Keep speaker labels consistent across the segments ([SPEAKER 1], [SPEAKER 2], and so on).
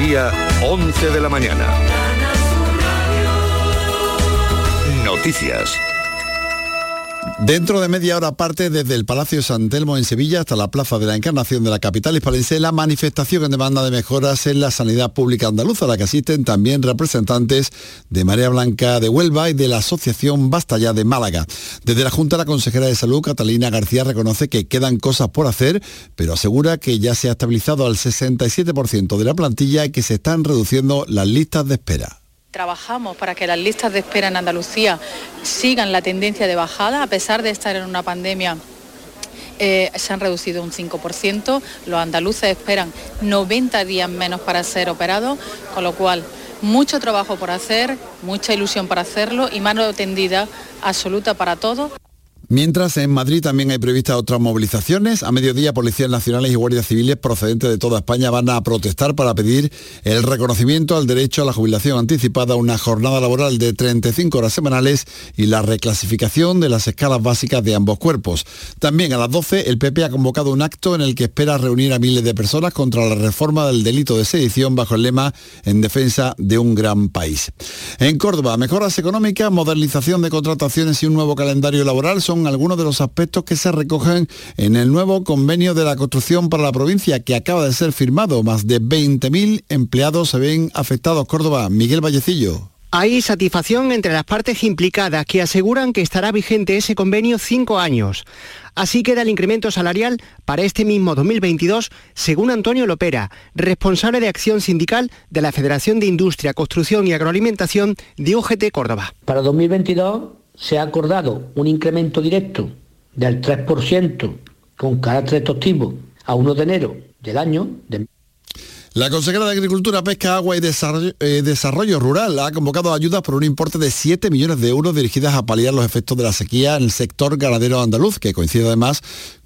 [SPEAKER 1] Andalucía, 11 de la mañana. Noticias.
[SPEAKER 2] Dentro de media hora parte desde el Palacio San Telmo en Sevilla hasta la Plaza de la Encarnación de la capital hispalense la manifestación en demanda de mejoras en la sanidad pública andaluza, a la que asisten también representantes de Marea Blanca de Huelva y de la Asociación Basta Ya de Málaga. Desde la Junta, la consejera de Salud, Catalina García, reconoce que quedan cosas por hacer, pero asegura que ya se ha estabilizado al 67% de la plantilla y que se están reduciendo las listas de espera.
[SPEAKER 3] Trabajamos para que las listas de espera en Andalucía sigan la tendencia de bajada, a pesar de estar en una pandemia eh, se han reducido un 5%, los andaluces esperan 90 días menos para ser operados, con lo cual mucho trabajo por hacer, mucha ilusión para hacerlo y mano tendida absoluta para todos.
[SPEAKER 2] Mientras en Madrid también hay previstas otras movilizaciones. A mediodía, policías nacionales y guardias civiles procedentes de toda España van a protestar para pedir el reconocimiento al derecho a la jubilación anticipada, una jornada laboral de 35 horas semanales y la reclasificación de las escalas básicas de ambos cuerpos. También a las 12, el PP ha convocado un acto en el que espera reunir a miles de personas contra la reforma del delito de sedición bajo el lema en defensa de un gran país. En Córdoba, mejoras económicas, modernización de contrataciones y un nuevo calendario laboral son algunos de los aspectos que se recogen en el nuevo convenio de la construcción para la provincia que acaba de ser firmado. Más de 20.000 empleados se ven afectados. Córdoba, Miguel Vallecillo.
[SPEAKER 4] Hay satisfacción entre las partes implicadas que aseguran que estará vigente ese convenio cinco años. Así queda el incremento salarial para este mismo 2022, según Antonio Lopera, responsable de acción sindical de la Federación de Industria, Construcción y Agroalimentación de UGT Córdoba.
[SPEAKER 5] Para 2022 se ha acordado un incremento directo del 3% con carácter exhaustivo a 1 de enero del año de
[SPEAKER 2] la consejera de Agricultura, Pesca, Agua y eh, Desarrollo, Rural ha convocado ayudas por un importe de 7 millones de euros dirigidas a paliar los efectos de la sequía en el sector ganadero andaluz, que coincide además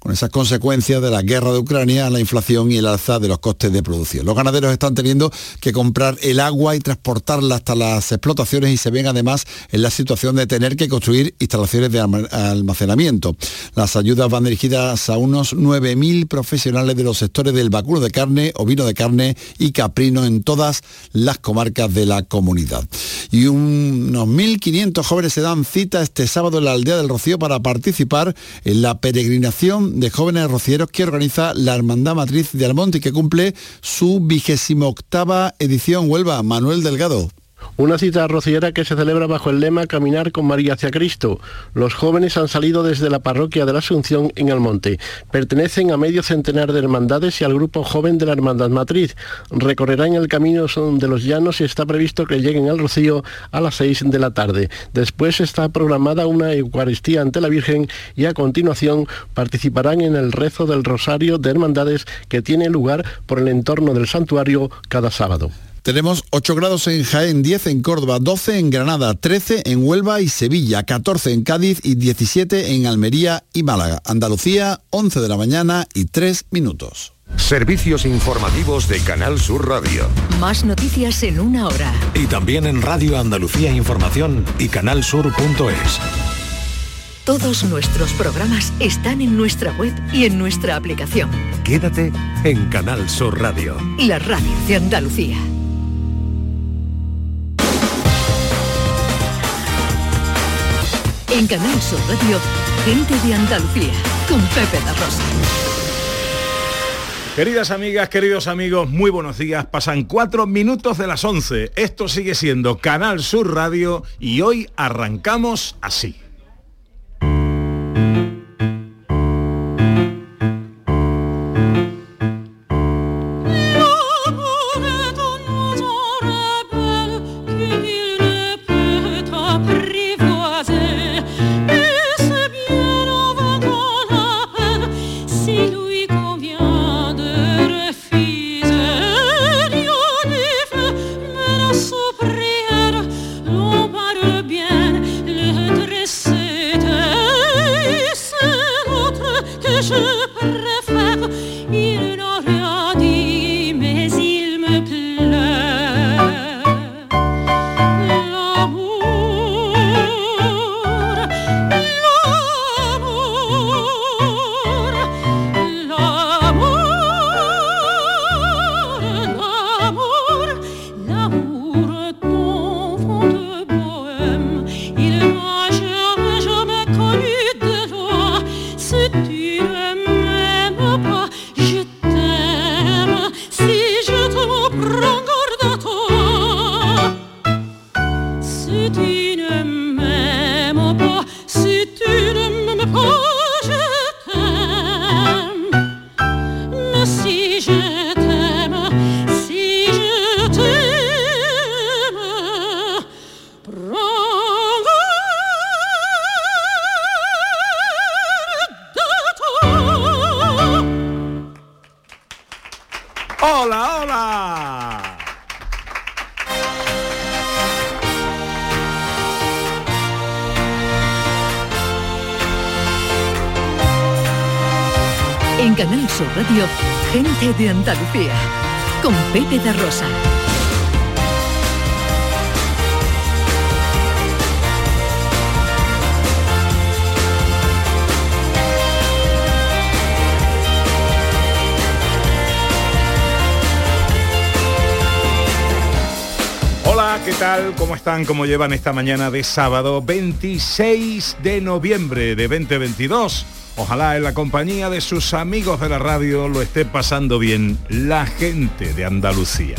[SPEAKER 2] con esas consecuencias de la guerra de Ucrania, la inflación y el alza de los costes de producción. Los ganaderos están teniendo que comprar el agua y transportarla hasta las explotaciones y se ven además en la situación de tener que construir instalaciones de almacenamiento. Las ayudas van dirigidas a unos 9.000 profesionales de los sectores del vacuno de carne, ovino de carne, y caprino en todas las comarcas de la comunidad. Y unos 1.500 jóvenes se dan cita este sábado en la aldea del Rocío para participar en la peregrinación de jóvenes rocieros que organiza la Hermandad Matriz de Almonte y que cumple su vigésimo octava edición. Huelva, Manuel Delgado.
[SPEAKER 6] Una cita rociera que se celebra bajo el lema Caminar con María hacia Cristo. Los jóvenes han salido desde la parroquia de la Asunción en Almonte. Pertenecen a medio centenar de hermandades y al grupo joven de la Hermandad Matriz. Recorrerán el camino de los llanos y está previsto que lleguen al Rocío a las 6 de la tarde. Después está programada una Eucaristía ante la Virgen y a continuación participarán en el rezo del Rosario de Hermandades que tiene lugar por el entorno del santuario cada sábado.
[SPEAKER 2] Tenemos 8 grados en Jaén, 10 en Córdoba, 12 en Granada, 13 en Huelva y Sevilla, 14 en Cádiz y 17 en Almería y Málaga. Andalucía, 11 de la mañana y 3 minutos.
[SPEAKER 1] Servicios informativos de Canal Sur Radio.
[SPEAKER 7] Más noticias en una hora.
[SPEAKER 1] Y también en Radio Andalucía Información y canalsur.es.
[SPEAKER 7] Todos nuestros programas están en nuestra web y en nuestra aplicación.
[SPEAKER 1] Quédate en Canal Sur Radio.
[SPEAKER 7] La radio de Andalucía. En Canal Sur Radio, gente de Andalucía, con Pepe da Rosa.
[SPEAKER 8] Queridas amigas, queridos amigos, muy buenos días. Pasan cuatro minutos de las once. Esto sigue siendo Canal Sur Radio y hoy arrancamos así.
[SPEAKER 7] Canal Sur Radio, Gente de Andalucía, con Pepe de Rosa.
[SPEAKER 8] Hola, ¿qué tal? ¿Cómo están? ¿Cómo llevan esta mañana de sábado 26 de noviembre de 2022? Ojalá en la compañía de sus amigos de la radio lo esté pasando bien la gente de Andalucía.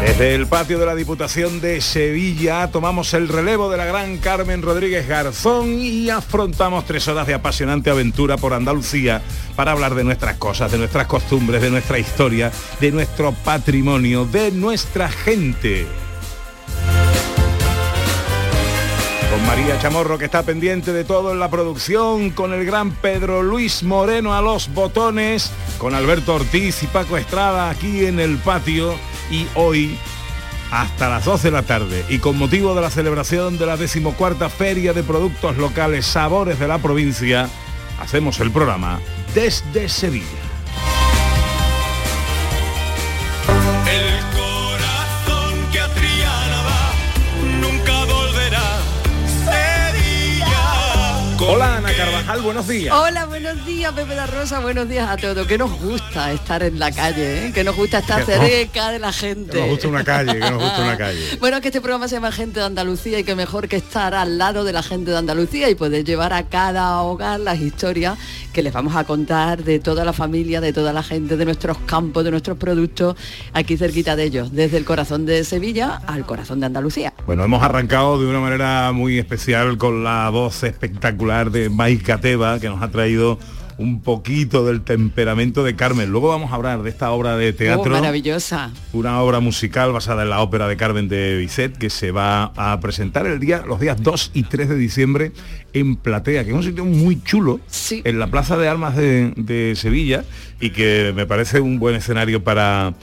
[SPEAKER 8] Desde el patio de la Diputación de Sevilla tomamos el relevo de la gran Carmen Rodríguez Garzón y afrontamos tres horas de apasionante aventura por Andalucía para hablar de nuestras cosas, de nuestras costumbres, de nuestra historia, de nuestro patrimonio, de nuestra gente. Con María Chamorro que está pendiente de todo en la producción, con el gran Pedro Luis Moreno a los botones, con Alberto Ortiz y Paco Estrada aquí en el patio y hoy hasta las 12 de la tarde y con motivo de la celebración de la decimocuarta Feria de Productos Locales Sabores de la provincia, hacemos el programa desde Sevilla. Hola Ana Carvajal, buenos días.
[SPEAKER 9] Hola, buenos días, Pepe la Rosa, buenos días a todos. Que nos gusta estar en la calle, ¿eh? que nos gusta estar cerca de la gente.
[SPEAKER 8] Que nos gusta una calle, que nos gusta una calle.
[SPEAKER 9] Bueno, que este programa se llama Gente de Andalucía y que mejor que estar al lado de la gente de Andalucía y poder llevar a cada hogar las historias que les vamos a contar de toda la familia, de toda la gente, de nuestros campos, de nuestros productos, aquí cerquita de ellos, desde el corazón de Sevilla al corazón de Andalucía.
[SPEAKER 8] Bueno, hemos arrancado de una manera muy especial con la voz espectacular de Maika Teba, que nos ha traído un poquito del temperamento de Carmen. Luego vamos a hablar de esta obra de
[SPEAKER 9] Oh,
[SPEAKER 8] teatro,
[SPEAKER 9] maravillosa.
[SPEAKER 8] una obra musical basada en la ópera de Carmen de Bizet, que se va a presentar el día, los días 2 y 3 de diciembre en Platea, que es un sitio muy chulo, en la Plaza de Armas de, de Sevilla, y que me parece un buen escenario para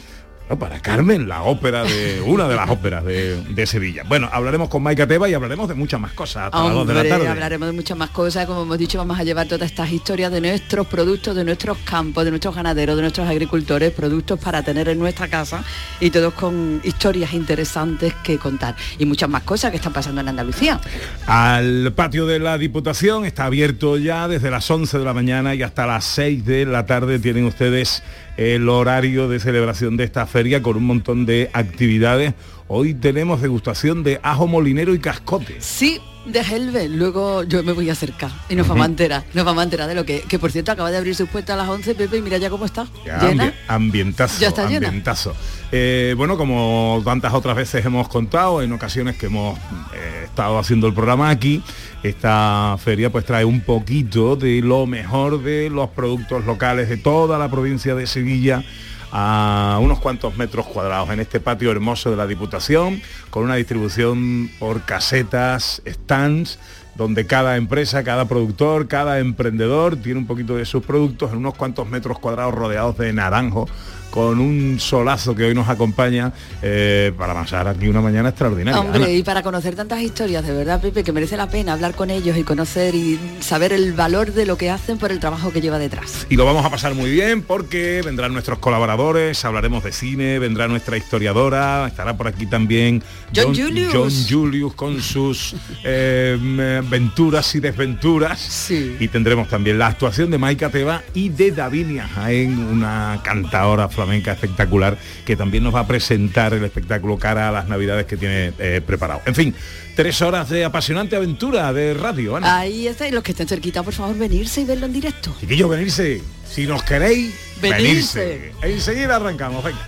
[SPEAKER 8] no, para Carmen, la ópera de una de las óperas de, de Sevilla. Bueno, hablaremos con Maika Teba y hablaremos de muchas más cosas hasta las 2 de la tarde.
[SPEAKER 9] hablaremos de muchas más cosas, como hemos dicho, vamos a llevar todas estas historias de nuestros productos, de nuestros campos, de nuestros ganaderos, de nuestros agricultores, productos para tener en nuestra casa y todos con historias interesantes que contar. Y muchas más cosas que están pasando en Andalucía.
[SPEAKER 8] Al patio de la Diputación está abierto ya desde las 11 de la mañana y hasta las 6 de la tarde tienen ustedes el horario de celebración de esta feria con un montón de actividades. Hoy tenemos degustación de ajo molinero y cascote.
[SPEAKER 9] Sí, de Helve, luego yo me voy a acercar y nos vamos a enterar, nos vamos a enterar de lo que, que por cierto acaba de abrir sus puertas a las 11, Pepe, y mira ya cómo está,
[SPEAKER 8] Ya,
[SPEAKER 9] llena.
[SPEAKER 8] ambi- ambientazo,
[SPEAKER 9] Ya está llena.
[SPEAKER 8] ambientazo. Eh, bueno, como tantas otras veces hemos contado, en ocasiones que hemos eh, estado haciendo el programa aquí, esta feria pues trae un poquito de lo mejor de los productos locales de toda la provincia de Sevilla a unos cuantos metros cuadrados en este patio hermoso de la Diputación, con una distribución por casetas, stands, donde cada empresa, cada productor, cada emprendedor tiene un poquito de sus productos en unos cuantos metros cuadrados rodeados de naranjo, con un solazo que hoy nos acompaña eh, para pasar aquí una mañana extraordinaria.
[SPEAKER 9] Hombre,
[SPEAKER 8] Ana.
[SPEAKER 9] y para conocer tantas historias, de verdad, Pepe, que merece la pena hablar con ellos y conocer y saber el valor de lo que hacen por el trabajo que lleva detrás.
[SPEAKER 8] Y lo vamos a pasar muy bien porque vendrán nuestros colaboradores, hablaremos de cine, vendrá nuestra historiadora, estará por aquí también
[SPEAKER 9] John Julius.
[SPEAKER 8] John Julius con sus eh, venturas y desventuras. Y tendremos también la actuación de Maika Teba y de Davinia Jaén, una cantadora flamenca espectacular que también nos va a presentar el espectáculo cara a las navidades que tiene eh, preparado. En fin, tres horas de apasionante aventura de radio, Ana.
[SPEAKER 9] Ahí está, y los que estén cerquita, por favor, venirse y verlo en directo.
[SPEAKER 8] Chiquillos, venirse. Si nos queréis,
[SPEAKER 9] Venirse.
[SPEAKER 8] venirse. Enseguida arrancamos, venga.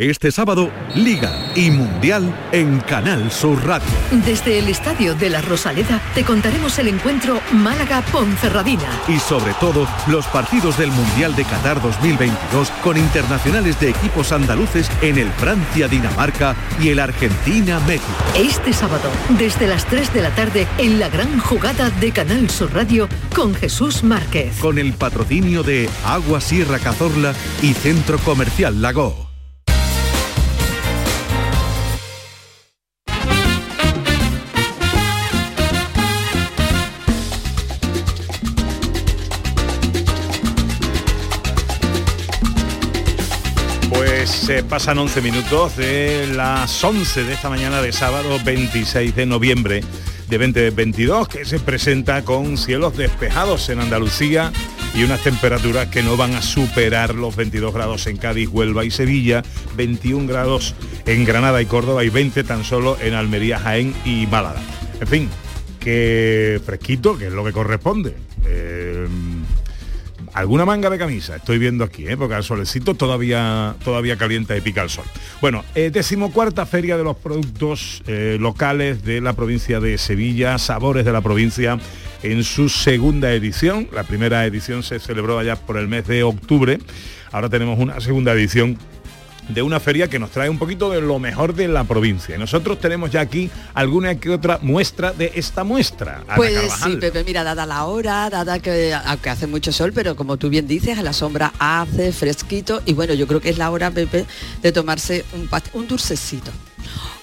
[SPEAKER 10] Este sábado, Liga y Mundial en Canal Sur Radio.
[SPEAKER 7] Desde el Estadio de la Rosaleda te contaremos el encuentro Málaga-Ponferradina.
[SPEAKER 10] Y sobre todo, los partidos del Mundial de Qatar 2022 con internacionales de equipos andaluces en el Francia-Dinamarca y el Argentina-México.
[SPEAKER 7] Este sábado, desde las 3 de la tarde, en la gran jugada de Canal Sur Radio con Jesús Márquez.
[SPEAKER 10] Con el patrocinio de Agua Sierra Cazorla y Centro Comercial Lago.
[SPEAKER 8] Se pasan 11 minutos de las 11 de esta mañana de sábado 26 de noviembre de 2022 que se presenta con cielos despejados en Andalucía y unas temperaturas que no van a superar los 22 grados en Cádiz, Huelva y Sevilla, 21 grados en Granada y Córdoba y 20 tan solo en Almería, Jaén y Málaga. En fin, que fresquito, que es lo que corresponde. Eh, alguna manga de camisa, estoy viendo aquí, ¿eh? porque el solecito todavía, todavía calienta y pica el sol. Bueno, eh, decimocuarta feria de los productos eh, locales de la provincia de Sevilla, Sabores de la provincia, en su segunda edición. La primera edición se celebró allá por el mes de octubre. Ahora tenemos una segunda edición de una feria que nos trae un poquito de lo mejor de la provincia. Y nosotros tenemos ya aquí alguna que otra muestra de esta muestra. Ana
[SPEAKER 9] Pues
[SPEAKER 8] Carvajal.
[SPEAKER 9] sí, Pepe, mira, dada la hora, dada que aunque hace mucho sol, pero como tú bien dices, a la sombra hace fresquito y bueno, yo creo que es la hora, Pepe, de tomarse un, un dulcecito.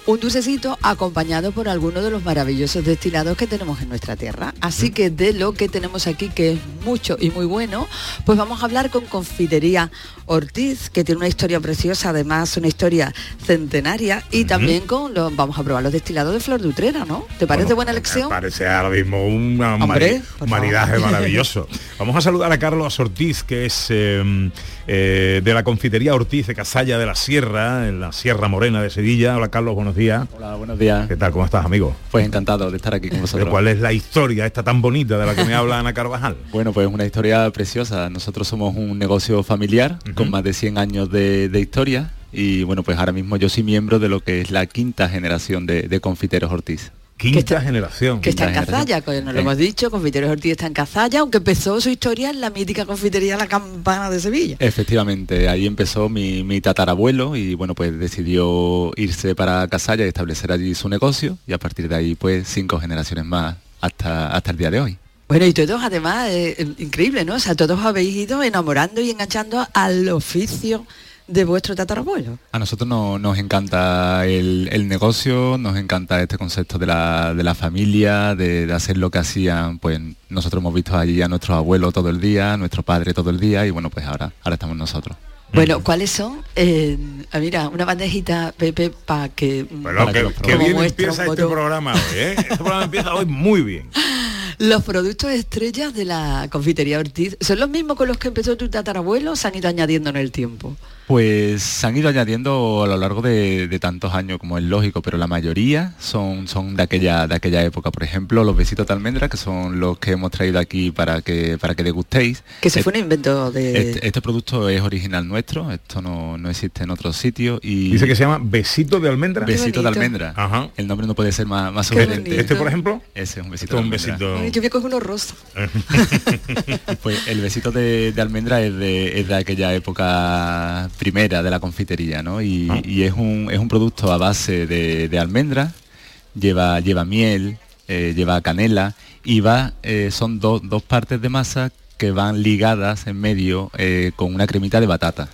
[SPEAKER 9] Un dulcecito acompañado por alguno de los maravillosos destilados que tenemos en nuestra tierra. Así que de lo que tenemos aquí, que es mucho y muy bueno, pues vamos a hablar con Confitería Ortiz, que tiene una historia preciosa, además una historia centenaria, y también con los, vamos a probar los destilados de Flor de Utrera, ¿no? ¿Te parece buena elección?
[SPEAKER 8] Me parece ahora mismo una
[SPEAKER 9] Hombre,
[SPEAKER 8] mari- un maridaje maravilloso. Vamos a saludar a Carlos Ortiz, que es eh, eh, de la confitería Ortiz de Casalla de la Sierra, en la Sierra Morena de Sevilla. Hola Carlos, buenos días.
[SPEAKER 11] Hola, buenos días.
[SPEAKER 8] ¿Qué tal? ¿Cómo estás, amigo?
[SPEAKER 11] Pues encantado de estar aquí con vosotros.
[SPEAKER 8] Pero ¿Cuál es la historia esta tan bonita de la que me habla Ana Carvajal?
[SPEAKER 11] Bueno, pues una historia preciosa. Nosotros somos un negocio familiar con más de 100 años de, de historia y bueno, pues ahora mismo yo soy miembro de lo que es la quinta generación de, de confiteros Ortiz.
[SPEAKER 8] Quinta generación.
[SPEAKER 9] Que está en Cazalla, que nos lo hemos dicho, Confiteros Ortiz está en Cazalla, aunque empezó su historia en la mítica confitería La Campana de Sevilla.
[SPEAKER 11] Efectivamente, ahí empezó mi, mi tatarabuelo y bueno, pues decidió irse para Casalla y establecer allí su negocio y a partir de ahí pues cinco generaciones más hasta, hasta el día de hoy.
[SPEAKER 9] Bueno, y todos además, eh, eh, increíble, ¿no? O sea, todos habéis ido enamorando y enganchando al oficio de vuestro tatarabuelo.
[SPEAKER 11] A nosotros no- nos encanta el, el negocio, nos encanta este concepto de la, de la familia, de, de hacer lo que hacían, pues nosotros hemos visto allí a nuestro abuelo todo el día, a nuestro padre todo el día y bueno, pues ahora, ahora estamos nosotros.
[SPEAKER 9] Bueno, ¿cuáles son? Eh, ah, mira, una bandejita, Pepe, para que... mm,
[SPEAKER 8] Bueno,
[SPEAKER 11] Para que
[SPEAKER 8] bien empieza este programa hoy, ¿eh? Este programa empieza hoy muy bien.
[SPEAKER 9] Los productos estrellas de la confitería Ortiz, ¿son los mismos con los que empezó tu tatarabuelo o se han ido añadiendo en el tiempo?
[SPEAKER 11] Pues se han ido añadiendo a lo largo de, de tantos años como es lógico, pero la mayoría son, son de, aquella, de aquella época. Por ejemplo, los besitos de almendra, que son los que hemos traído aquí para que, para que degustéis.
[SPEAKER 9] Que se fue un invento de...
[SPEAKER 11] Este, este producto es original nuestro, esto no, no existe en otros sitios y
[SPEAKER 8] Dice que se llama besito de almendra.
[SPEAKER 11] besito de almendra.
[SPEAKER 8] Ajá.
[SPEAKER 11] El nombre no puede ser más, más sugerente.
[SPEAKER 8] Este, por ejemplo,
[SPEAKER 11] Ese es un besito
[SPEAKER 8] es un
[SPEAKER 11] de almendra.
[SPEAKER 8] besito.
[SPEAKER 9] Ay, yo voy a coger uno rosa.
[SPEAKER 11] Pues el besito de, de almendra es de, es de aquella época primera de la confitería, ¿no? Y,
[SPEAKER 8] Ah.
[SPEAKER 11] y es, un, es un producto a base de, de almendra, lleva, lleva miel, eh, lleva canela y va, eh, son do- dos partes de masa que van ligadas en medio eh, con una cremita de batata.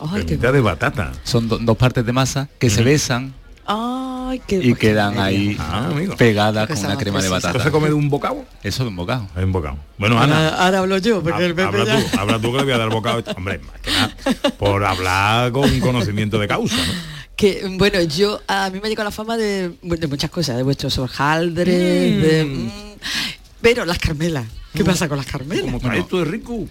[SPEAKER 9] Ay, qué...
[SPEAKER 8] Cremita de batata.
[SPEAKER 11] Son do- dos partes de masa que se besan
[SPEAKER 9] Ay, qué...
[SPEAKER 11] y quedan ahí
[SPEAKER 8] Ah,
[SPEAKER 11] pegadas con una crema de
[SPEAKER 9] preciosa.
[SPEAKER 8] ¿Esto
[SPEAKER 11] batata.
[SPEAKER 8] se come de un bocado?
[SPEAKER 11] Eso de un bocado.
[SPEAKER 8] Es un bocado. Bueno, Ana.
[SPEAKER 9] Ahora, ahora hablo yo, porque el Pepe
[SPEAKER 8] habla
[SPEAKER 9] ya-
[SPEAKER 8] tú, habla tú que le voy a dar bocado. Hombre, más que nada, por hablar con conocimiento de causa, ¿no?
[SPEAKER 9] Que bueno, yo a mí me llegó la fama de, de muchas cosas, de vuestros hojaldres, de mm, pero las carmelas. ¿Qué pasa con las carmelas?
[SPEAKER 8] Como tú de rico.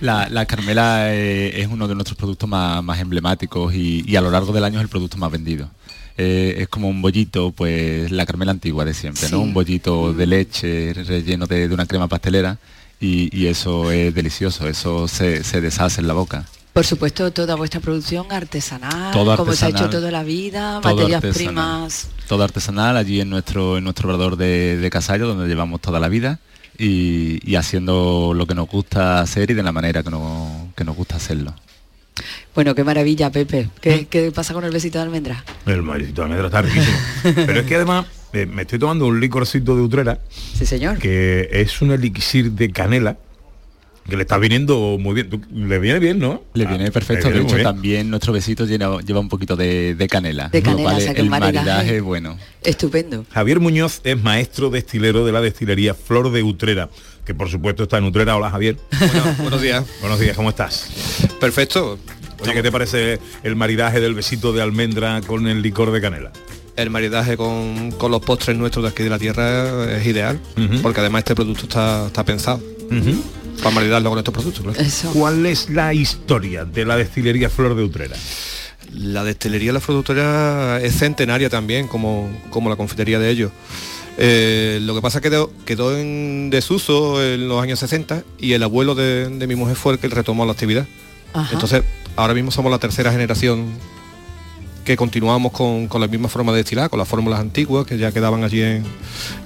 [SPEAKER 11] La, la Carmela eh, es uno de nuestros productos más, más emblemáticos y, y a lo largo del año es el producto más vendido. eh, es como un bollito, pues la carmela antigua de siempre, ¿no? Un bollito de leche relleno de, de una crema pastelera y, y eso es delicioso, eso se, se deshace en la boca.
[SPEAKER 9] Por supuesto, toda vuestra producción artesanal,
[SPEAKER 11] Todo
[SPEAKER 9] como se ha hecho
[SPEAKER 11] artesanal.
[SPEAKER 9] toda la vida, materias
[SPEAKER 11] artesanal.
[SPEAKER 9] primas.
[SPEAKER 11] Todo artesanal allí en nuestro, en nuestro obrador de, de Casallo, donde llevamos toda la vida y, y haciendo lo que nos gusta hacer y de la manera que nos, que nos gusta hacerlo.
[SPEAKER 9] Bueno, qué maravilla, Pepe. ¿Qué,
[SPEAKER 8] Mm.
[SPEAKER 9] qué pasa con el besito de almendra?
[SPEAKER 8] El marisito de almendra está riquísimo. Pero es que además eh, me estoy tomando un licorcito de Utrera.
[SPEAKER 9] Sí, señor.
[SPEAKER 8] Que es un elixir de canela que le está viniendo muy bien. Le viene bien, ¿no?
[SPEAKER 11] Le
[SPEAKER 8] Ah,
[SPEAKER 11] viene perfecto,
[SPEAKER 8] le
[SPEAKER 11] de hecho también nuestro besito lleva, lleva un poquito de, de canela,
[SPEAKER 9] De canela,
[SPEAKER 11] cual
[SPEAKER 9] o sea que
[SPEAKER 11] el
[SPEAKER 9] maridaje-
[SPEAKER 11] maridaje es bueno.
[SPEAKER 9] Estupendo.
[SPEAKER 8] Javier Muñoz es maestro destilero de la destilería Flor de Utrera, que por supuesto está en Utrera. Hola Javier.
[SPEAKER 12] buenos días.
[SPEAKER 8] Buenos días, ¿cómo estás?
[SPEAKER 12] Perfecto.
[SPEAKER 8] Oye, ¿qué te parece el maridaje del besito de almendra con el licor de canela?
[SPEAKER 12] El maridaje con, con los postres nuestros de aquí de la tierra es ideal, porque además este producto está, está pensado para maridarlo con estos productos. claro.
[SPEAKER 8] ¿Cuál es la historia de la destilería Flor de Utrera?
[SPEAKER 12] La destilería La Frututería es centenaria también, como, como la confitería de ellos. Eh, lo que pasa es que quedó, quedó en desuso en los años 60 y el abuelo de, de mi mujer fue el que retomó la actividad.
[SPEAKER 9] Ajá.
[SPEAKER 12] Entonces, ahora mismo somos la tercera generación que continuamos con, con la misma forma de destilar, con las fórmulas antiguas que ya quedaban allí en,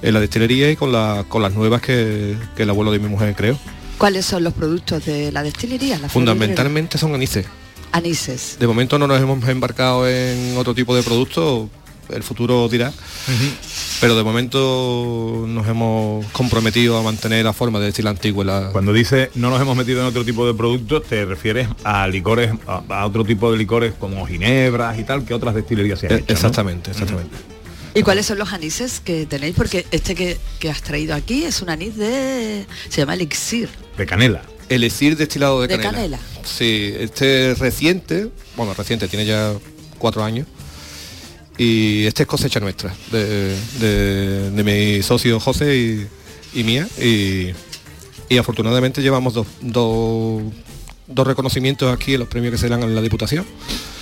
[SPEAKER 12] en la destilería y con, la- con las nuevas que, que el abuelo de mi mujer creó.
[SPEAKER 9] ¿Cuáles son los productos de la destilería? La
[SPEAKER 12] Fundamentalmente son anices.
[SPEAKER 9] Anises.
[SPEAKER 12] De momento no nos hemos embarcado en otro tipo de producto, el futuro dirá, pero de momento nos hemos comprometido a mantener la forma de antigua. La...
[SPEAKER 8] Cuando dice no nos hemos metido en otro tipo de productos, te refieres a licores, a, a otro tipo de licores como ginebras y tal, que otras destilerías se han hecho, ¿no?
[SPEAKER 12] exactamente, exactamente.
[SPEAKER 9] ¿Y cuáles son los anises que tenéis? Porque este que, que has traído aquí es un anís de... se llama elixir.
[SPEAKER 8] De canela.
[SPEAKER 12] El elixir destilado de,
[SPEAKER 9] De
[SPEAKER 12] canela.
[SPEAKER 9] canela.
[SPEAKER 12] Sí, este es reciente, bueno, reciente, tiene ya cuatro años. Y este es cosecha nuestra, de, de- de mi socio José y, y mía. Y, y afortunadamente llevamos dos, dos, dos reconocimientos aquí en los premios que se dan en la Diputación.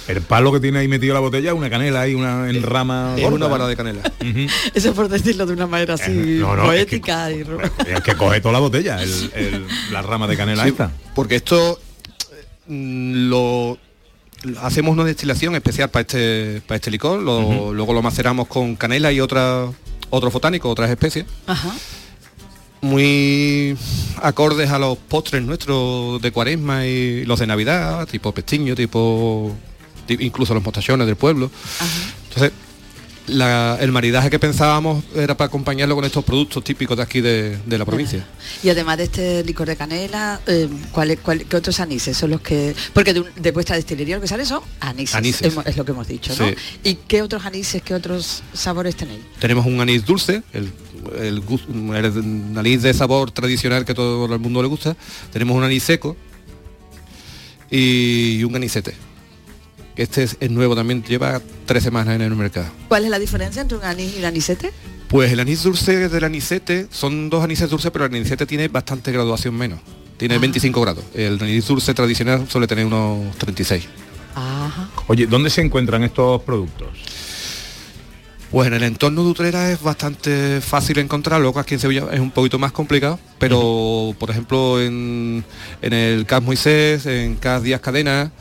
[SPEAKER 8] El palo que tiene ahí metido la botella, una canela ahí, una en rama.
[SPEAKER 12] Es una vara de canela.
[SPEAKER 9] Eso por decirlo de una manera así
[SPEAKER 8] Eh, no, no, es que-
[SPEAKER 9] poética. y
[SPEAKER 8] Es que coge toda la botella, el- el- la rama de canela
[SPEAKER 12] Sí,
[SPEAKER 8] esta.
[SPEAKER 12] Porque esto mm, lo hacemos una destilación especial para este para este licor, lo- luego lo maceramos con canela y otra otros botánicos, otras especies,
[SPEAKER 9] Ajá.
[SPEAKER 12] muy acordes a los postres nuestros de cuaresma y los de navidad, tipo pestiño, tipo ti- incluso los mostachones del pueblo. Entonces, la- el maridaje que pensábamos era para acompañarlo con estos productos típicos de aquí de, de la provincia.
[SPEAKER 9] Y además de este licor de canela, eh, ¿cuál, cuál- qué otros anises son los que...? Porque de, de vuestra destilería lo que sale son anises,
[SPEAKER 12] Anises.
[SPEAKER 9] es lo que hemos dicho, ¿no?
[SPEAKER 12] Sí.
[SPEAKER 9] ¿Y qué otros anises, qué otros sabores tenéis?
[SPEAKER 12] Tenemos un anís dulce, el, el anís de sabor tradicional que todo el mundo le gusta. Tenemos un anís seco y un anisete. Este es, es nuevo también, lleva tres semanas en el mercado.
[SPEAKER 9] ¿Cuál es la diferencia entre un anís y un anisete?
[SPEAKER 12] Pues el anís dulce del anisete son dos anises dulces, pero el anisete tiene bastante graduación menos. Tiene 25 grados. El anís dulce tradicional suele tener unos 36.
[SPEAKER 9] Ajá.
[SPEAKER 8] Oye, ¿dónde se encuentran estos productos?
[SPEAKER 12] Pues en el entorno de Utrera es bastante fácil encontrarlo, aquí en Sevilla es un poquito más complicado, pero por ejemplo en, en el CAS Moisés, en CAS Díaz Cadena,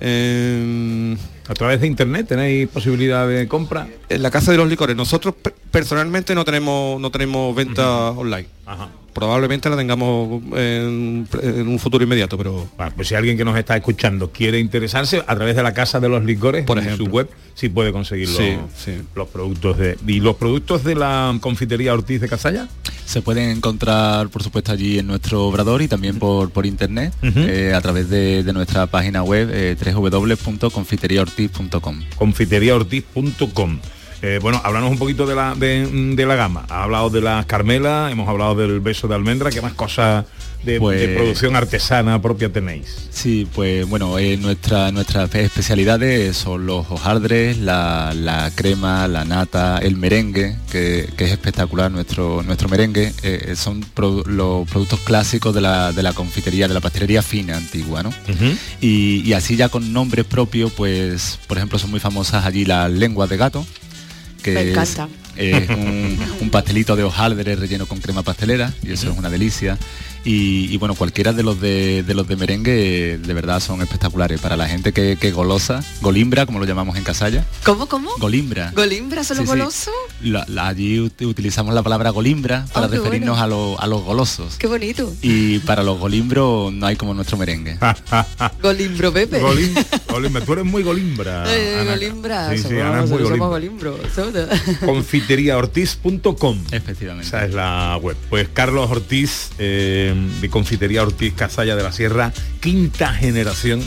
[SPEAKER 12] en,
[SPEAKER 8] ¿A través de internet tenéis posibilidad de compra?
[SPEAKER 12] en la Casa de los Licores. Nosotros pe- personalmente no tenemos no tenemos venta online. Probablemente la tengamos en, en un futuro inmediato, pero
[SPEAKER 8] Bueno, pues si alguien que nos está escuchando quiere interesarse a través de la casa de los licores, por ejemplo, su web, sí puede conseguir los,
[SPEAKER 12] Sí, sí.
[SPEAKER 8] los productos de y los productos de la confitería Ortiz de Casalla.
[SPEAKER 11] Se pueden encontrar, por supuesto, allí en nuestro obrador y también por, por internet, eh, a través de, de nuestra página web eh, www.confiteriaortiz.com.
[SPEAKER 8] Confiteriaortiz.com. Eh, bueno, háblanos un poquito de la, de, de la gama. Ha hablado de las Carmela, hemos hablado del beso de almendra, ¿qué más cosas de,
[SPEAKER 11] Pues-
[SPEAKER 8] de producción artesana propia tenéis?
[SPEAKER 11] Sí, pues bueno, eh, nuestra, nuestras especialidades son los hojaldres, la, la crema, la nata, el merengue, que, que es espectacular nuestro, nuestro merengue. eh, son produ- los productos clásicos de la, de la confitería, de la pastelería fina antigua, ¿no? y, y así ya con nombres propios, pues por ejemplo son muy famosas allí las lenguas de gato, que
[SPEAKER 9] Me
[SPEAKER 11] es- es un, un pastelito de hojaldre relleno con crema pastelera y eso es una delicia. Y, y, bueno, cualquiera de los de, de los de merengue de verdad son espectaculares. Para la gente que, que golosa, golimbra, como lo llamamos en Casalla.
[SPEAKER 9] ¿Cómo, cómo?
[SPEAKER 11] Golimbra.
[SPEAKER 9] ¿Golimbra solo
[SPEAKER 11] Sí, sí.
[SPEAKER 9] goloso?
[SPEAKER 11] La- la- allí ut- utilizamos la palabra golimbra para
[SPEAKER 9] Ah, qué
[SPEAKER 11] referirnos
[SPEAKER 9] bueno.
[SPEAKER 11] a, lo- a los golosos.
[SPEAKER 9] Qué bonito.
[SPEAKER 11] Y para los golimbros no hay como nuestro merengue.
[SPEAKER 9] Golimbro Pepe.
[SPEAKER 8] Golim- Golimbra, tú eres muy golimbra. Ana.
[SPEAKER 9] Golimbra.
[SPEAKER 8] Sí, sí,
[SPEAKER 9] somos,
[SPEAKER 8] Ana es muy
[SPEAKER 9] somos
[SPEAKER 8] golimbra.
[SPEAKER 9] golimbros. todo.
[SPEAKER 8] confiteriaortiz.com
[SPEAKER 11] efectivamente
[SPEAKER 8] esa es la web pues Carlos Ortiz eh, de Confitería Ortiz Casalla de la Sierra quinta generación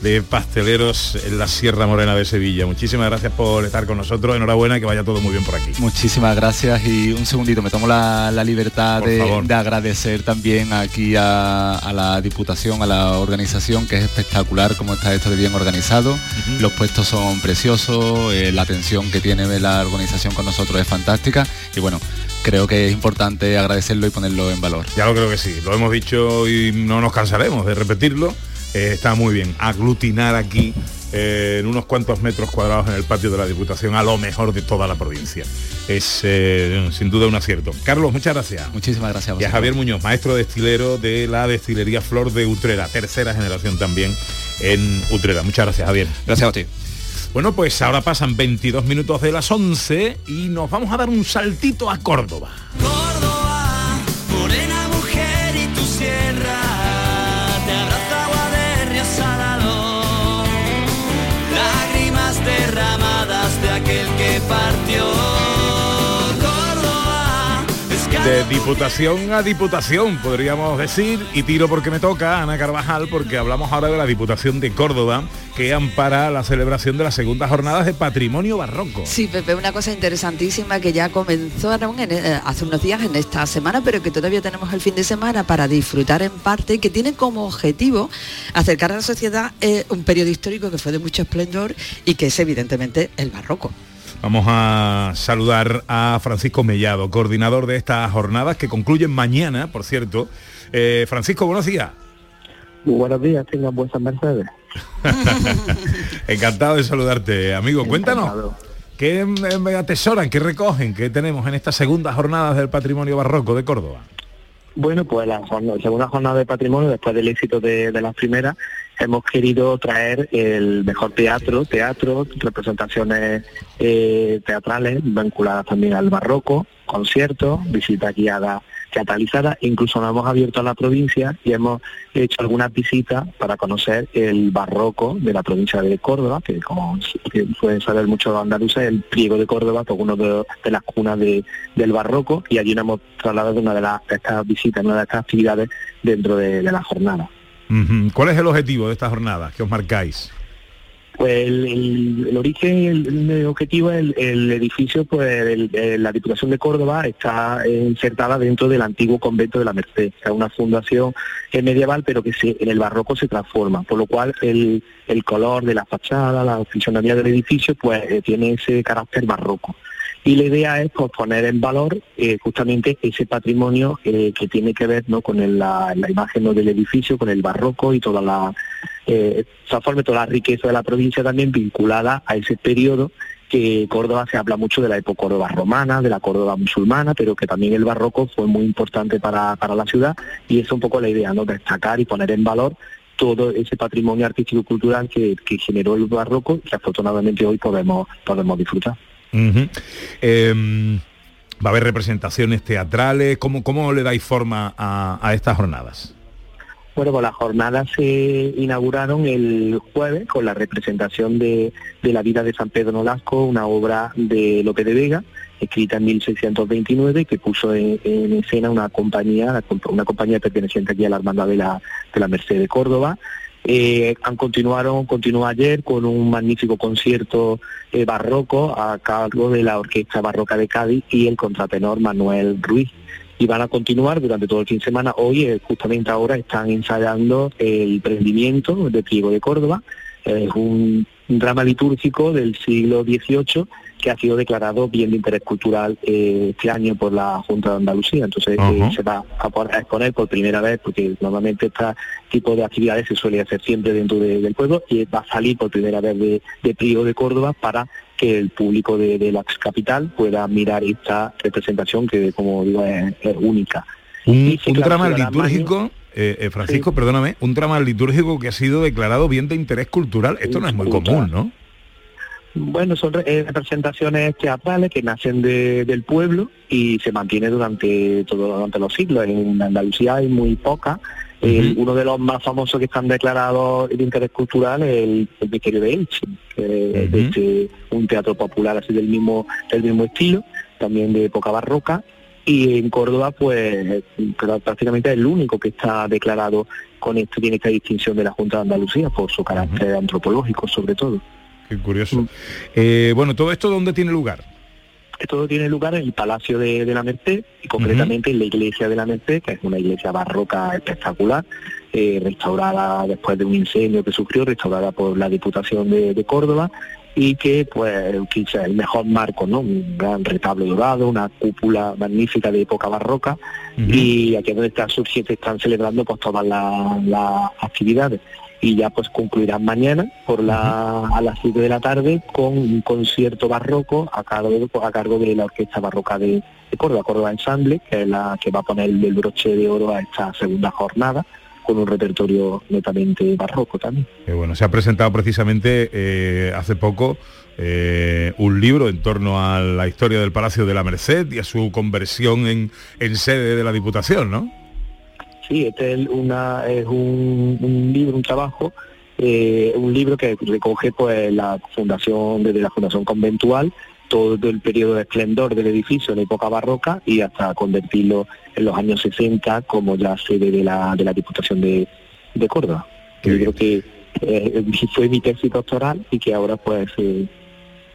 [SPEAKER 8] de pasteleros en la Sierra Morena de Sevilla. Muchísimas gracias por estar con nosotros. Enhorabuena y que vaya todo muy bien por aquí.
[SPEAKER 11] Muchísimas gracias y un segundito, me tomo la, la libertad de, agradecer también aquí a, a la Diputación, a la organización, que es espectacular como está esto de bien organizado. Los puestos son preciosos, eh, la atención que tiene la organización con nosotros es fantástica y bueno, creo que es importante agradecerlo y ponerlo en valor.
[SPEAKER 8] ya lo creo que sí. Lo hemos dicho y no nos cansaremos de repetirlo Eh, está muy bien aglutinar aquí eh, en unos cuantos metros cuadrados en el patio de la Diputación a lo mejor de toda la provincia es eh, sin duda un acierto Carlos muchas gracias
[SPEAKER 11] Muchísimas gracias. a
[SPEAKER 8] Y a. Javier Muñoz, maestro destilero de la destilería Flor de Utrera, tercera generación también en Utrera. Muchas gracias, Javier.
[SPEAKER 12] Gracias a ti.
[SPEAKER 8] Bueno, pues ahora pasan 22 minutos de las 11 y nos vamos a dar un saltito a Córdoba.
[SPEAKER 13] De
[SPEAKER 8] diputación a diputación, podríamos decir, y tiro porque me toca, Ana Carvajal, porque hablamos ahora de la Diputación de Córdoba, que ampara la celebración de las segundas jornadas de patrimonio barroco.
[SPEAKER 9] Sí, Pepe, una cosa interesantísima que ya comenzaron en, eh, hace unos días en esta semana, pero que todavía tenemos el fin de semana para disfrutar en parte y que tiene como objetivo acercar a la sociedad eh, un periodo histórico que fue de mucho esplendor y que es evidentemente el barroco.
[SPEAKER 8] Vamos a saludar a Francisco Mellado, coordinador de estas jornadas que concluyen mañana, por cierto. Eh, Francisco, buenos días.
[SPEAKER 14] Muy buenos días, tengan vuestras mercedes.
[SPEAKER 8] Encantado de saludarte, amigo. Cuéntanos, ¿qué eh, atesoran, qué recogen, qué tenemos en estas segundas jornadas del patrimonio barroco de Córdoba?
[SPEAKER 14] Bueno, pues la segunda jornada de patrimonio, después del éxito de, de las primeras, hemos querido traer el mejor teatro, teatro, representaciones eh, teatrales vinculadas también al barroco, conciertos, visita guiada teatralizada, incluso nos hemos abierto a la provincia y hemos hecho algunas visitas para conocer el barroco de la provincia de Córdoba, que como pueden saber muchos andaluces, el pliego de Córdoba, es uno de, de las cunas de- del barroco, y allí nos hemos trasladado una de, las, estas visitas, una de estas actividades dentro de, de la jornada.
[SPEAKER 8] ¿Cuál es el objetivo de estas jornadas que os marcáis?
[SPEAKER 14] Pues el, origen, el, el objetivo, el, el edificio, pues la Diputación de Córdoba está insertada dentro del antiguo convento de la Merced, que es una fundación eh, medieval, pero que se- en el barroco se transforma, por lo cual el, el color de la fachada, la fisonomía del edificio, pues eh, tiene ese carácter barroco. Y la idea es pues, poner en valor eh, justamente ese patrimonio eh, que tiene que ver ¿no? con el- la, imagen ¿no? del edificio, con el barroco y toda la, eh, forma, toda la riqueza de la provincia también vinculada a ese periodo que Córdoba se habla mucho de la época Córdoba romana, de la Córdoba musulmana, pero que también el barroco fue muy importante para, para la ciudad y es un poco la idea, ¿no? destacar y poner en valor todo ese patrimonio artístico y cultural que, que generó el barroco y que afortunadamente hoy podemos, podemos disfrutar.
[SPEAKER 8] Em, ¿Va a haber representaciones teatrales? ¿Cómo, cómo le dais forma a, a estas jornadas?
[SPEAKER 14] Bueno, pues las jornadas se inauguraron el jueves con la representación de, de la vida de San Pedro Nolasco, una obra de Lope de Vega, escrita en 1629, que puso en, en escena una compañía, una compañía perteneciente aquí a la Hermandad de la, de la Merced de Córdoba. Eh, han continuado, continuó ayer con un magnífico concierto eh, barroco a cargo de la Orquesta Barroca de Cádiz y el contratenor Manuel Ruiz. Y van a continuar durante todo el fin de semana. Hoy, eh, justamente ahora, están ensayando el prendimiento de Priego de Córdoba. Es un drama litúrgico del siglo XVIII que ha sido declarado bien de interés cultural eh, este año por la Junta de Andalucía. Entonces eh, se va a, poner- a exponer por primera vez, porque normalmente este tipo de actividades se suele hacer siempre dentro de- del pueblo, y va a salir por primera vez de, de de Córdoba para que el público de, de la capital pueda mirar esta representación que, como digo, es, es única.
[SPEAKER 8] Un, un drama litúrgico, eh, eh, Francisco, perdóname, un drama litúrgico que ha sido declarado bien de interés cultural. Esto no es muy común, ¿no?
[SPEAKER 14] Bueno, son eh, representaciones teatrales que nacen de- del pueblo y se mantiene durante todo durante los siglos. En Andalucía hay muy pocas. El- uno de los más famosos que están declarados de interés cultural es el, el Misterio de Elche, que es de este- un teatro popular así del mismo del mismo estilo, también de época barroca. Y en Córdoba, pues prácticamente es el único que está declarado con esto, tiene esta distinción de la Junta de Andalucía por su carácter antropológico sobre todo.
[SPEAKER 8] Qué curioso. Eh, bueno, ¿todo esto dónde tiene lugar?
[SPEAKER 14] Esto tiene lugar en el Palacio de, de la Merced y concretamente en la iglesia de la Merced, que es una iglesia barroca espectacular, eh, restaurada después de un incendio que sufrió, restaurada por la Diputación de, de Córdoba y que pues utiliza el mejor marco, ¿no? Un gran retablo dorado, una cúpula magnífica de época barroca y aquí es donde están surgiendo, están celebrando pues todas las las actividades y ya pues concluirán mañana por la, a las 7 de la tarde con un concierto barroco a cargo, a cargo de la Orquesta Barroca de, de Córdoba, Córdoba Ensemble, que es la que va a poner el broche de oro a esta segunda jornada con un repertorio netamente barroco también.
[SPEAKER 8] Eh, bueno, se ha presentado precisamente eh, hace poco eh, un libro en torno a la historia del Palacio de la Merced y a su conversión en, en sede de la Diputación, ¿no?
[SPEAKER 14] Sí, este es, una, es un, un libro, un trabajo, eh, un libro que recoge pues la fundación, desde la fundación conventual, todo el periodo de esplendor del edificio en época barroca y hasta convertirlo en los años 60 como ya sede de la, de la Diputación de, de Córdoba. Un libro que eh, fue mi tesis doctoral y que ahora pues eh,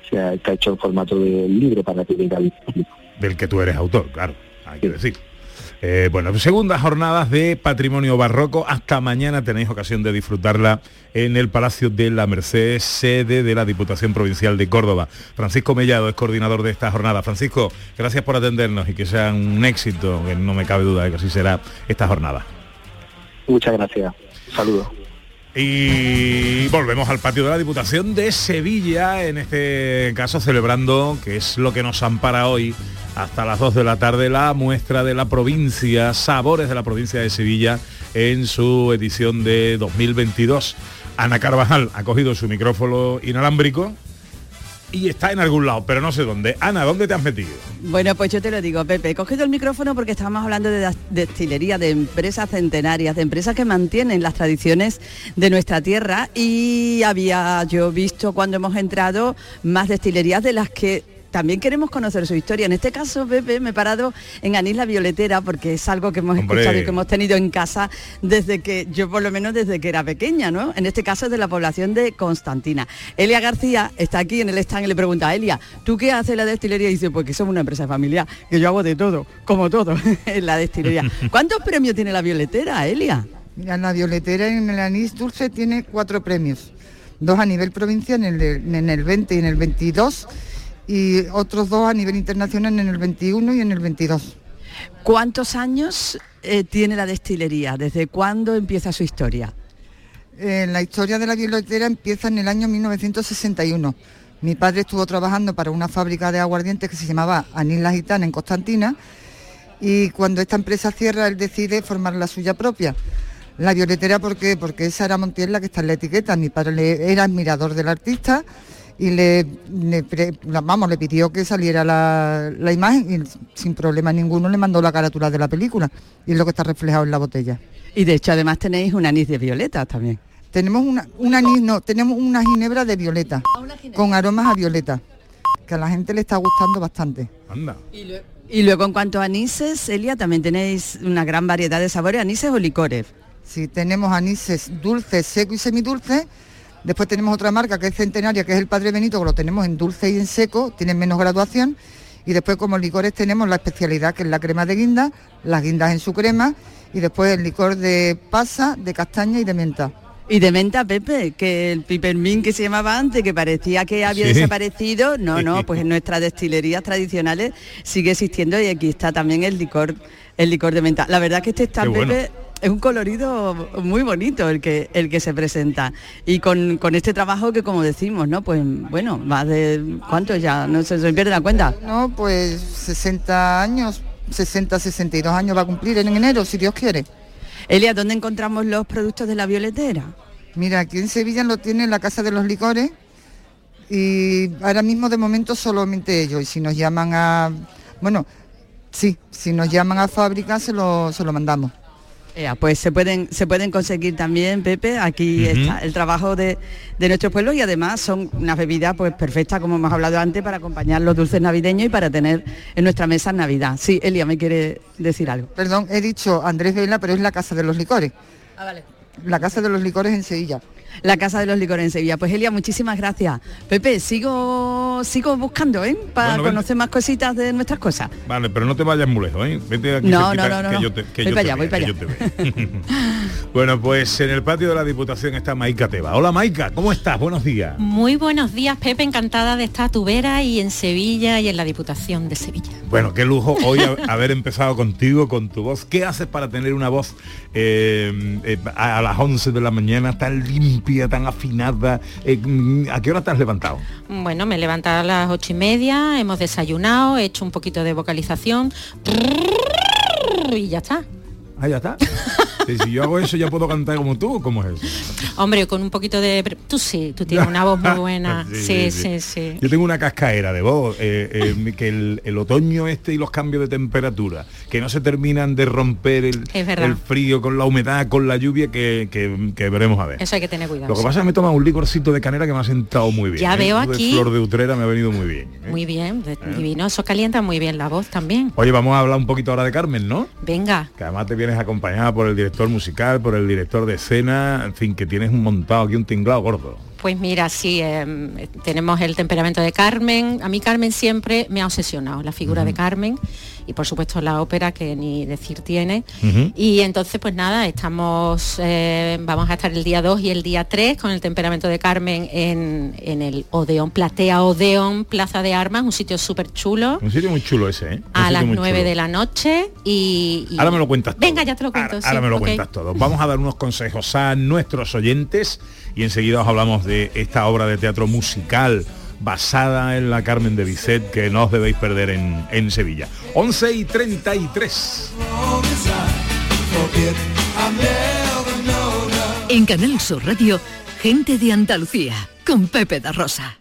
[SPEAKER 14] se ha, está hecho en formato de libro para que llegue al público.
[SPEAKER 8] Del que tú eres autor, claro, hay que decir. Eh, bueno, segundas jornadas de patrimonio barroco. Hasta mañana tenéis ocasión de disfrutarla en el Palacio de la Merced, sede de la Diputación Provincial de Córdoba. Francisco Mellado es coordinador de esta jornada. Francisco, gracias por atendernos y que sea un éxito, que no me cabe duda de que así será esta jornada.
[SPEAKER 14] Muchas gracias. Saludos.
[SPEAKER 8] Y volvemos al patio de la Diputación de Sevilla, en este caso celebrando, que es lo que nos ampara hoy, hasta las 2 de la tarde, la muestra de la provincia, Sabores de la provincia de Sevilla, en su edición de 2022. Ana Carvajal ha cogido su micrófono inalámbrico y está en algún lado, pero no sé dónde. Ana, ¿dónde te has metido?
[SPEAKER 9] Bueno, pues yo te lo digo, Pepe, he cogido el micrófono porque estábamos hablando de destilería, de empresas centenarias, de empresas que mantienen las tradiciones de nuestra tierra y había yo visto cuando hemos entrado más destilerías de las que también queremos conocer su historia. En este caso, Pepe, me he parado en Anís la Violetera porque es algo que hemos
[SPEAKER 8] Hombre.
[SPEAKER 9] escuchado y que hemos tenido en casa desde que, yo por lo menos desde que era pequeña, ¿no? En este caso es de la población de Constantina. Elia García está aquí en el stand y le pregunta, Elia, ¿tú qué haces en la destilería? Y dice, pues que somos una empresa familiar, que yo hago de todo, como todo en la destilería. ¿Cuántos premios tiene la Violetera, Elia?
[SPEAKER 15] Mira, la violetera en el anís dulce tiene cuatro premios. Dos a nivel provincial en el, en el 20 y en el 22 y otros dos a nivel internacional en el 21 y en el 22.
[SPEAKER 9] ¿Cuántos años eh, tiene la destilería? ¿Desde cuándo empieza su historia?
[SPEAKER 15] Eh, la historia de la violetera empieza en el año 1961. Mi padre estuvo trabajando para una fábrica de aguardientes que se llamaba Anís La Gitana en Constantina y cuando esta empresa cierra él decide formar la suya propia. La violetera, ¿por qué? Porque esa era Montiel la que está en la etiqueta. Mi padre era admirador del artista y le, le pre- la- vamos, le pidió que saliera la, la imagen y sin problema ninguno le mandó la carátula de la película y es lo que está reflejado en la botella.
[SPEAKER 9] Y de hecho además tenéis un anís de violeta también.
[SPEAKER 15] Tenemos una, un anís, no, tenemos una ginebra de violeta, con aromas a violeta, que a la gente le está gustando bastante.
[SPEAKER 8] Anda.
[SPEAKER 9] Y luego en cuanto a anises, Elia, también tenéis una gran variedad de sabores, anises o licores.
[SPEAKER 15] Sí, tenemos anises dulces, seco y semidulce. Después tenemos otra marca que es centenaria, que es el Padre Benito, que lo tenemos en dulce y en seco, tienen menos graduación. Y después como licores tenemos la especialidad que es la crema de guinda, las guindas en su crema y después el licor de pasa, de castaña y de menta.
[SPEAKER 9] Y de menta, Pepe, que el pipermín que se llamaba antes, que parecía que había
[SPEAKER 15] Sí.
[SPEAKER 9] desaparecido, no, no, pues en nuestras destilerías tradicionales sigue existiendo y aquí está también el licor, el licor de menta. La verdad que este está,
[SPEAKER 8] bueno.
[SPEAKER 9] Pepe, es un colorido muy bonito el que, el que se presenta. Y con, con este trabajo que como decimos, ¿no? Pues bueno, más de ¿cuánto ya? No se, se pierde la cuenta.
[SPEAKER 15] No, pues 60 años, 60, 62 años va a cumplir en enero, si Dios quiere.
[SPEAKER 9] Elia, ¿dónde encontramos los productos de la violetera?
[SPEAKER 15] Mira, aquí en Sevilla lo tiene en la Casa de los Licores y ahora mismo de momento solamente ellos. Y si nos llaman a, bueno, sí, si nos llaman a fábrica se lo, se lo mandamos.
[SPEAKER 9] Pues se pueden, se pueden conseguir también, Pepe, aquí está el trabajo de, de nuestro pueblo y además son unas bebidas pues perfectas, como hemos hablado antes, para acompañar los dulces navideños y para tener en nuestra mesa en Navidad. Sí, Elia me quiere decir algo.
[SPEAKER 15] Perdón, he dicho Andrés Vela, pero es la Casa de los Licores.
[SPEAKER 9] Ah, vale.
[SPEAKER 15] La Casa de los Licores en Sevilla.
[SPEAKER 9] La Casa de los Licores en Sevilla. Pues Elia, muchísimas gracias. Pepe, sigo, sigo buscando, ¿eh? Para
[SPEAKER 8] Bueno,
[SPEAKER 9] conocer más cositas de nuestras cosas.
[SPEAKER 8] Vale, pero no te vayas muy lejos, ¿eh? Vete aquí
[SPEAKER 9] No, no, no, no,
[SPEAKER 8] que
[SPEAKER 9] no.
[SPEAKER 8] yo te, que
[SPEAKER 9] Voy
[SPEAKER 8] yo
[SPEAKER 9] para
[SPEAKER 8] te
[SPEAKER 9] allá, voy para
[SPEAKER 8] bueno, pues en el patio de la Diputación está Maika Teba. Hola Maika, ¿cómo estás? Buenos días.
[SPEAKER 16] Muy buenos días, Pepe, encantada de estar a tu vera y en Sevilla y en la Diputación de Sevilla.
[SPEAKER 8] Bueno, qué lujo hoy haber empezado contigo, con tu voz. ¿Qué haces para tener una voz eh, eh, a, a las 11 de la mañana tan limpia, tan afinada? Eh, mm, ¿A qué hora te has levantado?
[SPEAKER 16] Bueno, me he levantado a las ocho y media, hemos desayunado, he hecho un poquito de vocalización y ya está.
[SPEAKER 8] Ah, ya está. Si yo hago eso ya puedo cantar como tú, ¿o ¿cómo es eso?
[SPEAKER 16] Hombre, con un poquito de... Tú sí, tú tienes una voz muy buena. Sí, sí, sí.
[SPEAKER 8] Yo tengo una cascaera de voz, eh, eh, que el, el otoño este y los cambios de temperatura, que no se terminan de romper el, frío con la humedad, con la lluvia, que, que- que veremos a ver.
[SPEAKER 16] Eso hay que tener cuidado.
[SPEAKER 8] Lo que pasa es que me toma un licorcito de canela que me ha sentado muy bien.
[SPEAKER 16] Ya
[SPEAKER 8] ¿eh?
[SPEAKER 16] veo
[SPEAKER 8] Eso de
[SPEAKER 16] aquí-
[SPEAKER 8] Flor de Utrera me ha venido muy bien.
[SPEAKER 16] Muy bien, divino. Eso calienta muy bien la voz también.
[SPEAKER 8] Oye, vamos a hablar un poquito ahora de Carmen, ¿no?
[SPEAKER 16] Venga.
[SPEAKER 8] Que además te vienes acompañada por el director musical, por el director de escena, en fin, que tienes un montado aquí un tinglado gordo.
[SPEAKER 16] Pues mira, sí, eh, tenemos el temperamento de Carmen. A mí Carmen siempre me ha obsesionado, la figura de Carmen y por supuesto la ópera que ni decir tiene. Y entonces pues nada, estamos, eh, vamos a estar el día 2 y el día 3 con el temperamento de Carmen en, en el Odeón, Platea Odeón, Plaza de Armas, un sitio súper chulo,
[SPEAKER 8] Un sitio muy chulo ese, ¿eh?
[SPEAKER 16] A las
[SPEAKER 8] muy
[SPEAKER 16] 9
[SPEAKER 8] chulo.
[SPEAKER 16] de la noche y... y-
[SPEAKER 8] Ahora me lo cuentas todo.
[SPEAKER 16] Venga, ya te lo cuento.
[SPEAKER 8] Ahora
[SPEAKER 16] sí,
[SPEAKER 8] me lo cuentas todo. Vamos a dar unos consejos a nuestros oyentes y enseguida os hablamos de esta obra de teatro musical basada en la Carmen de Bizet que no os debéis perder en, en Sevilla. 11 y 33.
[SPEAKER 7] En Canal Sur Radio, gente de Andalucía, con Pepe da Rosa.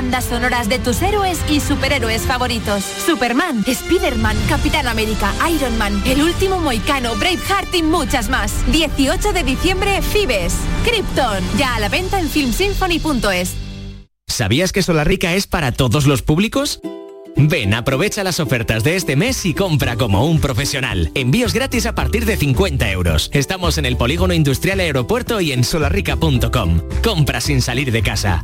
[SPEAKER 17] bandas sonoras de tus héroes y superhéroes favoritos. Superman, Spider-Man, Capitán América, Iron Man, El Último Moicano, Braveheart y muchas más. 18 de diciembre, Fibes. Krypton, ya a la venta en filmsymphony.es.
[SPEAKER 18] ¿Sabías que Solarrica es para todos los públicos?
[SPEAKER 19] Ven, aprovecha las ofertas de este mes y compra como un profesional. Envíos gratis a partir de 50 euros. Estamos en el Polígono Industrial Aeropuerto y en solarrica.com. Compra sin salir de casa.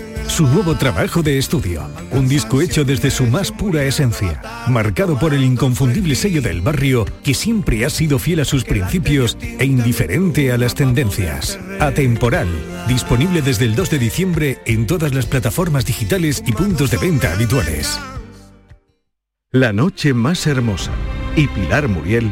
[SPEAKER 20] su nuevo trabajo de estudio, un disco hecho desde su más pura esencia, marcado por el inconfundible sello del barrio que siempre ha sido fiel a sus principios e indiferente a las tendencias. Atemporal, disponible desde el 2 de diciembre en todas las plataformas digitales y puntos de venta habituales.
[SPEAKER 10] La noche más hermosa y Pilar Muriel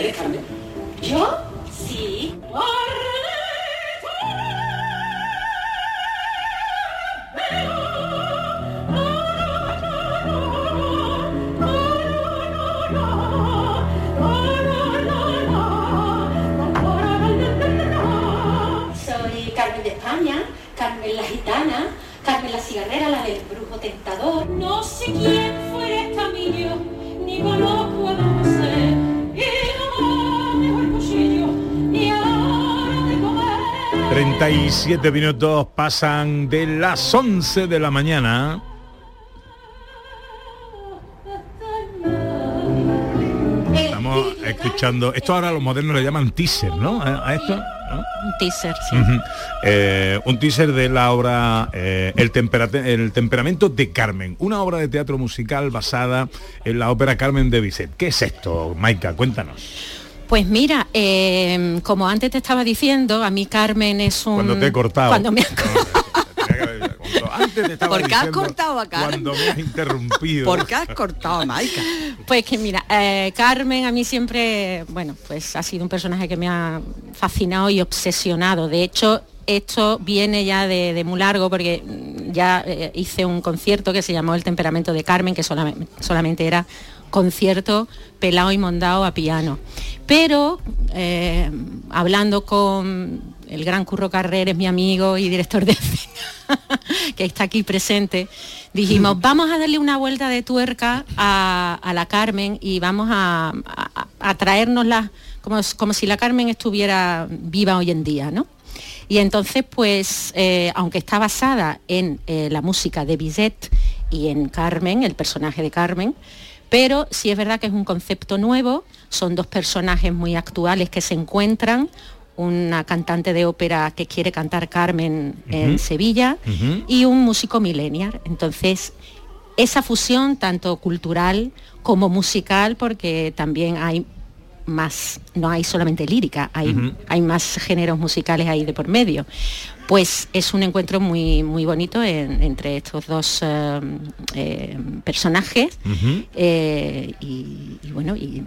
[SPEAKER 17] Hola.
[SPEAKER 21] ¿Eres Carmen?
[SPEAKER 17] ¿Yo? Sí.
[SPEAKER 8] 37 minutos pasan de las 11 de la mañana. Estamos escuchando, esto ahora los modernos le llaman teaser, ¿no? A esto. ¿no?
[SPEAKER 16] Un teaser, sí.
[SPEAKER 8] Eh, un teaser de la obra eh, el, el temperamento de Carmen, una obra de teatro musical basada en la ópera Carmen de Bizet. ¿Qué es esto, Maika? Cuéntanos.
[SPEAKER 16] Pues mira, eh, como antes te estaba diciendo, a mí Carmen es un...
[SPEAKER 8] Cuando te he cortado.
[SPEAKER 16] Cuando me
[SPEAKER 8] Antes te estaba
[SPEAKER 9] ¿Por qué has cortado a Carmen?
[SPEAKER 8] Cuando me has interrumpido.
[SPEAKER 9] ¿Por qué has cortado a Maika?
[SPEAKER 16] Pues que mira, eh, Carmen a mí siempre, bueno, pues ha sido un personaje que me ha fascinado y obsesionado. De hecho, esto viene ya de, de muy largo porque mm, ya eh, hice un concierto que se llamó El temperamento de Carmen, que solamente, solamente era concierto pelado y mondado a piano. Pero eh, hablando con el gran Curro Carreres, mi amigo y director de que está aquí presente, dijimos, vamos a darle una vuelta de tuerca a, a la Carmen y vamos a, a, como, como si la Carmen estuviera viva hoy en día, ¿no? Y entonces, pues, eh, aunque está basada en eh, la música de Bizet y en Carmen, el personaje de Carmen, pero sí es verdad que es un concepto nuevo, son dos personajes muy actuales que se encuentran, una cantante de ópera que quiere cantar Carmen en. Sevilla y un músico millennial. Entonces, esa fusión tanto cultural como musical, porque también hay más, no hay solamente lírica, hay, hay más géneros musicales ahí de por medio. Pues es un encuentro muy, muy bonito en- entre estos dos eh, eh, personajes eh, y, y bueno, y,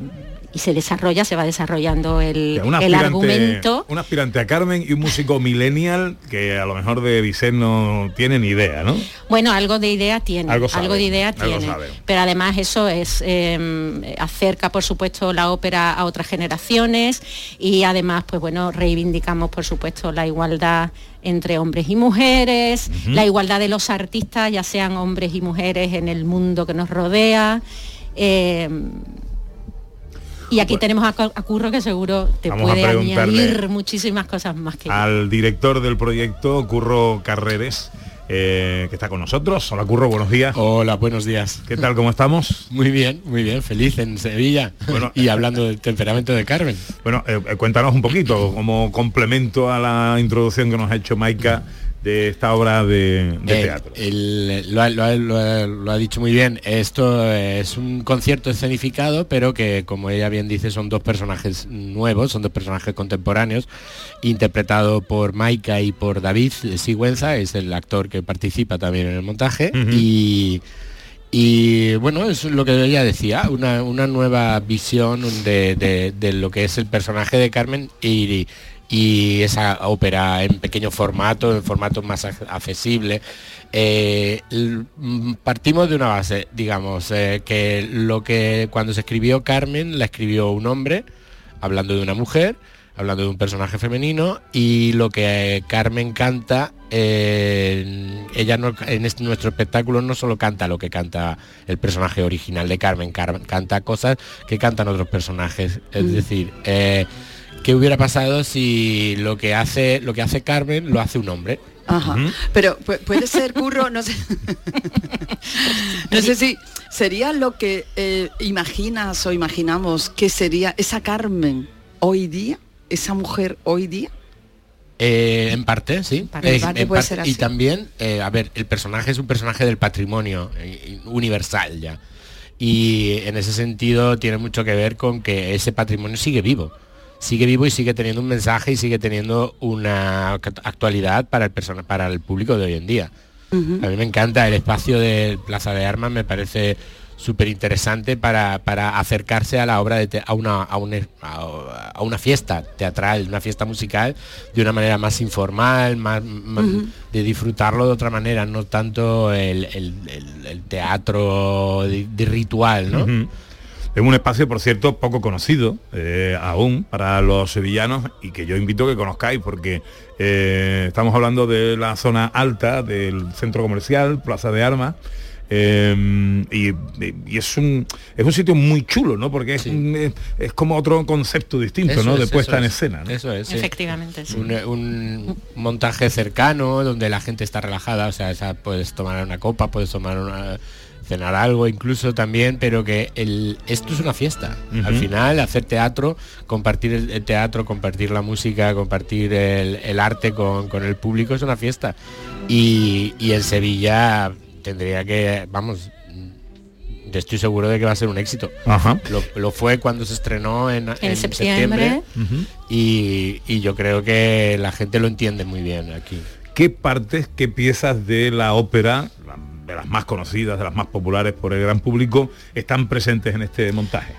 [SPEAKER 16] y se desarrolla, se va desarrollando el, el argumento.
[SPEAKER 8] Un aspirante a Carmen y un músico millennial que a lo mejor de Vicente no tiene ni idea, ¿no?
[SPEAKER 16] Bueno, algo de idea tiene,
[SPEAKER 8] Algo
[SPEAKER 16] algo, de idea
[SPEAKER 8] algo
[SPEAKER 16] tiene.
[SPEAKER 8] sabe.
[SPEAKER 16] Pero además eso es eh, acerca, por supuesto, la ópera a otras generaciones y además, pues bueno, reivindicamos, por supuesto, la igualdad entre hombres y mujeres, la igualdad de los artistas, ya sean hombres y mujeres en el mundo que nos rodea. eh, y aquí tenemos a, Cu- a Curro que seguro te
[SPEAKER 8] Vamos
[SPEAKER 16] puede añadir muchísimas cosas más que yo.
[SPEAKER 8] Al director del proyecto, Curro Carreres, eh, que está con nosotros. Hola Curro, buenos días.
[SPEAKER 22] Hola, buenos días.
[SPEAKER 8] ¿Qué tal, cómo estamos?
[SPEAKER 22] Muy bien, muy bien, feliz en Sevilla. y hablando del temperamento de Carmen.
[SPEAKER 8] Bueno, eh, eh, cuéntanos un poquito, como complemento a la introducción que nos ha hecho Maika de esta obra de, de
[SPEAKER 22] Eh,
[SPEAKER 8] teatro.
[SPEAKER 22] el- lo, ha, lo ha- lo ha- lo ha dicho muy bien. Esto es un concierto escenificado, pero que, como ella bien dice, son dos personajes nuevos, son dos personajes contemporáneos, interpretado por Maika y por David Sigüenza, es el actor que participa también en el montaje. Y y bueno, es lo que ella decía, una, una nueva visión de, de- de lo que es el personaje de Carmen y, y esa ópera en pequeño formato, en formato más ac- accesible. Eh, mm, partimos de una base, digamos, eh, que lo que cuando se escribió Carmen la escribió un hombre, hablando de una mujer, hablando de un personaje femenino, y lo que eh, Carmen canta, eh, ella no, en este- nuestro espectáculo no solo canta lo que canta el personaje original de Carmen, Car- canta cosas que cantan otros personajes. Es
[SPEAKER 9] Mm.
[SPEAKER 22] decir, ¿qué hubiera pasado si lo que hace lo que hace Carmen lo hace un hombre?
[SPEAKER 9] Ajá. Pero pu- puede ser, Curro, no sé. no sé si sería lo que eh, imaginas o imaginamos que sería esa Carmen hoy día, esa mujer hoy día.
[SPEAKER 22] Eh, en parte, sí.
[SPEAKER 9] parte. En parte puede
[SPEAKER 22] par-
[SPEAKER 9] ser
[SPEAKER 22] Y
[SPEAKER 9] así.
[SPEAKER 22] también, eh, a ver, el personaje es un personaje del patrimonio eh, universal ya. Y en ese sentido tiene mucho que ver con que ese patrimonio sigue vivo. Sigue vivo y sigue teniendo un mensaje y sigue teniendo una act- actualidad para el, persona, para el público de hoy en día. A mí me encanta el espacio de Plaza de Armas, me parece súper interesante para, para acercarse a la obra de te- a, una, a, un- a- a una fiesta teatral, una fiesta musical de una manera más informal, más, de disfrutarlo de otra manera, no tanto el, el- el- el teatro de, de ritual, ¿no?
[SPEAKER 8] Es un espacio, por cierto, poco conocido eh, aún para los sevillanos y que yo invito a que conozcáis porque eh, estamos hablando de la zona alta del centro comercial, Plaza de Armas. eh, y, y es un es un sitio muy chulo, ¿no? Porque es, un- es, es como otro concepto distinto,
[SPEAKER 22] Eso
[SPEAKER 8] ¿no? de
[SPEAKER 22] es,
[SPEAKER 8] puesta
[SPEAKER 22] eso
[SPEAKER 8] en
[SPEAKER 22] es.
[SPEAKER 8] escena. ¿no?
[SPEAKER 22] Eso es. sí.
[SPEAKER 16] Efectivamente, sí.
[SPEAKER 22] Un, un montaje cercano donde la gente está relajada, o sea, esa- puedes tomar una copa, puedes tomar una cenar algo incluso también, pero que el, esto es una fiesta. Al final, hacer teatro, compartir el, el teatro, compartir la música, compartir el, el arte con, con el público es una fiesta. Y, y en Sevilla tendría que, vamos, estoy seguro de que va a ser un éxito.
[SPEAKER 8] Ajá.
[SPEAKER 22] Lo, lo fue cuando se estrenó en, en
[SPEAKER 16] septiembre.
[SPEAKER 22] septiembre y, y yo creo que la gente lo entiende muy bien aquí.
[SPEAKER 8] ¿Qué partes, qué piezas de la ópera, de las más conocidas, de las más populares por el gran público, están presentes en este montaje?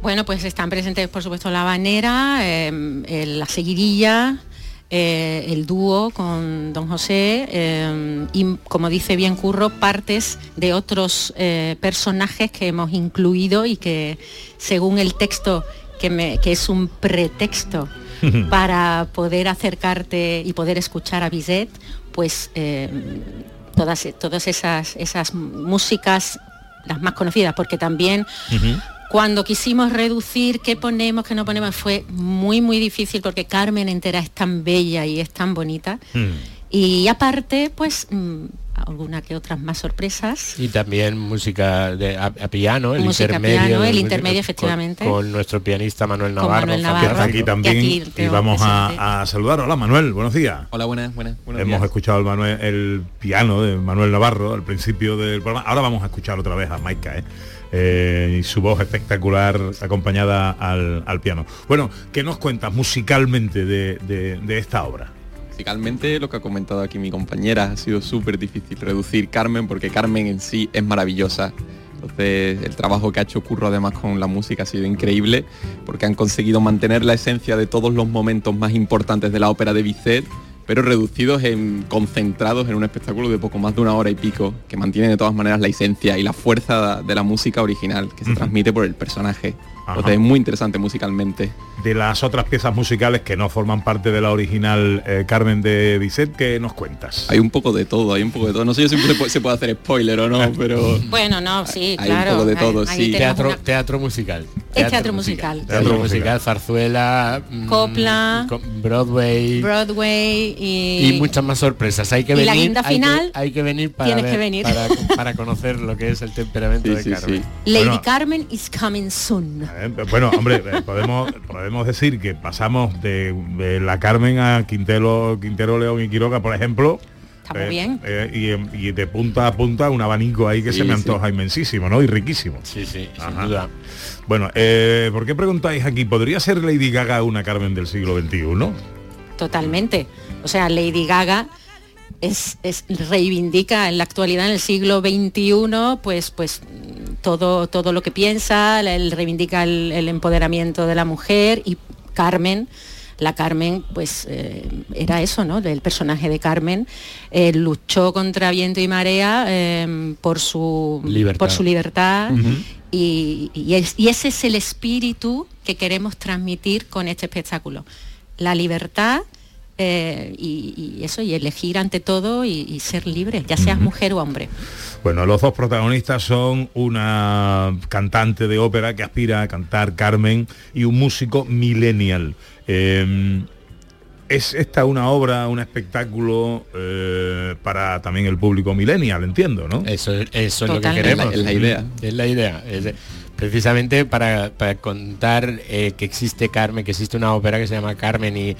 [SPEAKER 16] Bueno, pues están presentes, por supuesto, la habanera, eh, la seguirilla, eh, el dúo con Don José eh, y, como dice bien Curro, partes de otros personajes que hemos incluido y que, según el texto, que, me- que es un pretexto para poder acercarte y poder escuchar a Bizet, pues todas, todas esas, esas músicas, las más conocidas, porque también cuando quisimos reducir qué ponemos, qué no ponemos, fue muy, muy difícil porque Carmen entera es tan bella y es tan bonita. Y aparte, pues, mm, alguna que otras más sorpresas.
[SPEAKER 22] Y también música de, a, a piano, el
[SPEAKER 16] Música
[SPEAKER 22] intermedio.
[SPEAKER 16] piano, el intermedio,
[SPEAKER 22] con-
[SPEAKER 16] efectivamente.
[SPEAKER 22] Con, nuestro pianista Manuel Navarro.
[SPEAKER 16] Manuel Navarro.
[SPEAKER 22] Franco.
[SPEAKER 8] aquí también
[SPEAKER 16] aquí
[SPEAKER 8] y, vamos a, a saludar. Hola Manuel, buenos días.
[SPEAKER 23] Hola, buenas, buenas.
[SPEAKER 8] Hemos
[SPEAKER 23] días.
[SPEAKER 8] escuchado el, Manuel- el piano de Manuel Navarro al principio del programa. Ahora vamos a escuchar otra vez a Maika, ¿eh? Eh, y su voz espectacular acompañada al, al piano. Bueno, ¿qué nos cuentas musicalmente de, de- de esta obra?
[SPEAKER 23] Musicalmente, lo que ha comentado aquí mi compañera, ha sido súper difícil reducir Carmen, porque Carmen en sí es maravillosa. Entonces el trabajo que ha hecho Curro además con la música ha sido increíble porque han conseguido mantener la esencia de todos los momentos más importantes de la ópera de Bizet pero reducidos en concentrados en un espectáculo de poco más de una hora y pico, que mantiene de todas maneras la esencia y la fuerza de la música original que se transmite por el personaje. Entonces es muy interesante musicalmente.
[SPEAKER 8] De las otras piezas musicales que no forman parte de la original eh, Carmen de Bizet, ¿qué nos cuentas?
[SPEAKER 23] Hay un poco de todo, hay un poco de todo. No sé si siempre se puede, hacer spoiler o no, pero...
[SPEAKER 16] Bueno, no, sí,
[SPEAKER 23] hay
[SPEAKER 16] claro.
[SPEAKER 23] un poco de todo,
[SPEAKER 16] Ahí- ahí
[SPEAKER 23] sí.
[SPEAKER 16] tenemos
[SPEAKER 22] Teatro,
[SPEAKER 16] una-
[SPEAKER 22] teatro musical.
[SPEAKER 16] Es teatro musical.
[SPEAKER 22] Teatro musical, zarzuela, mm,
[SPEAKER 16] Copla.
[SPEAKER 22] co- Broadway
[SPEAKER 16] Broadway y,
[SPEAKER 22] y muchas más sorpresas. Hay que
[SPEAKER 16] y
[SPEAKER 22] venir,
[SPEAKER 16] la guinda
[SPEAKER 22] hay que-
[SPEAKER 16] final,
[SPEAKER 22] hay que, venir para
[SPEAKER 16] tienes que venir.
[SPEAKER 22] Para, para conocer lo que es el temperamento de Carmen.
[SPEAKER 16] Lady
[SPEAKER 8] Bueno.
[SPEAKER 16] Carmen is coming soon.
[SPEAKER 8] Eh, Bueno, hombre, eh, podemos, podemos decir que pasamos de, de la Carmen a Quintero, Quintero León y Quiroga, por ejemplo.
[SPEAKER 16] Está muy bien.
[SPEAKER 8] eh, y, y de punta a punta un abanico ahí que
[SPEAKER 22] Sí,
[SPEAKER 8] se me
[SPEAKER 22] sí.
[SPEAKER 8] antoja inmensísimo, ¿no? Y riquísimo.
[SPEAKER 22] Sí, sí, sin duda.
[SPEAKER 8] Bueno, eh, ¿por qué preguntáis aquí? ¿Podría ser Lady Gaga una Carmen del siglo XXI?
[SPEAKER 16] Totalmente. O sea, Lady Gaga es, es- reivindica en la actualidad, en el siglo XXI, pues, pues todo, todo lo que piensa, él reivindica el, el empoderamiento de la mujer y Carmen. La Carmen, pues eh, era eso, ¿no? El personaje de Carmen eh, luchó contra viento y marea eh, por su
[SPEAKER 22] Libertad.
[SPEAKER 16] por su libertad y, y es- y ese es el espíritu que queremos transmitir con este espectáculo. La libertad eh, y, y eso, y elegir ante todo y, ser libre, ya seas mujer o hombre.
[SPEAKER 8] Bueno, los dos protagonistas son una cantante de ópera que aspira a cantar Carmen y un músico millennial. Eh, es esta una obra, un espectáculo eh, para también el público millennial, entiendo, ¿no?
[SPEAKER 22] Eso, es- eso es lo que queremos.
[SPEAKER 23] Es la idea.
[SPEAKER 22] Es la idea. Es de- precisamente para, para contar eh, que existe Carmen, que existe una ópera que se llama Carmen y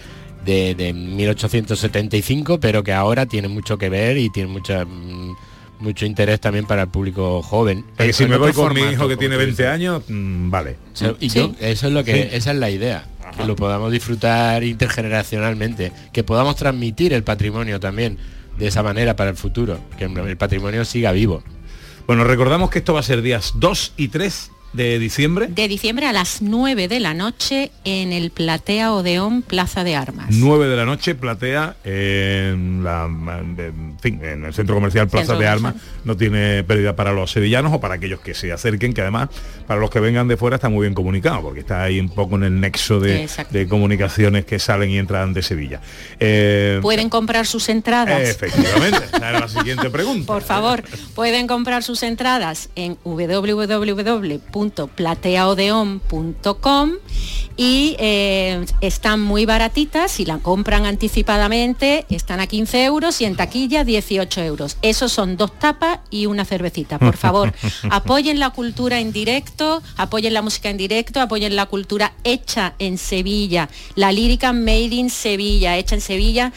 [SPEAKER 22] de, de 1875, pero que ahora tiene mucho que ver y tiene mucha mm, mucho interés también para el público joven.
[SPEAKER 8] Porque si me voy con mi hijo que tiene
[SPEAKER 22] tú
[SPEAKER 8] 20
[SPEAKER 22] dices.
[SPEAKER 8] años, mm, vale.
[SPEAKER 22] O sea, y
[SPEAKER 16] Sí.
[SPEAKER 22] yo- eso es lo que
[SPEAKER 8] Sí.
[SPEAKER 22] esa es la idea que lo podamos disfrutar intergeneracionalmente que podamos transmitir el patrimonio también de esa manera para el futuro que el patrimonio siga vivo
[SPEAKER 8] Bueno, recordamos que esto va a ser días 2 y 3 de diciembre.
[SPEAKER 16] De diciembre a las 9 de la noche en el Platea Odeón Plaza de Armas.
[SPEAKER 8] 9 de la noche, platea en, la, en fin, en el centro comercial Plaza
[SPEAKER 16] Centro
[SPEAKER 8] de. Armas. No tiene pérdida para los sevillanos o para aquellos que se acerquen, que además para los que vengan de fuera está muy bien comunicado, porque está ahí un poco en el nexo de, comunicaciones que salen y entran de Sevilla. Eh,
[SPEAKER 16] Pueden comprar sus entradas.
[SPEAKER 8] efectivamente, la siguiente pregunta.
[SPEAKER 16] Por favor, pueden comprar sus entradas en www.plateaodeon.com y eh, están muy baratitas, si la compran anticipadamente están a 15 euros y en taquilla 18 euros. Esos son dos tapas y una cervecita. Por favor, apoyen la cultura en directo, apoyen la música en directo, apoyen la cultura hecha en Sevilla, la lírica made in Sevilla, hecha en Sevilla.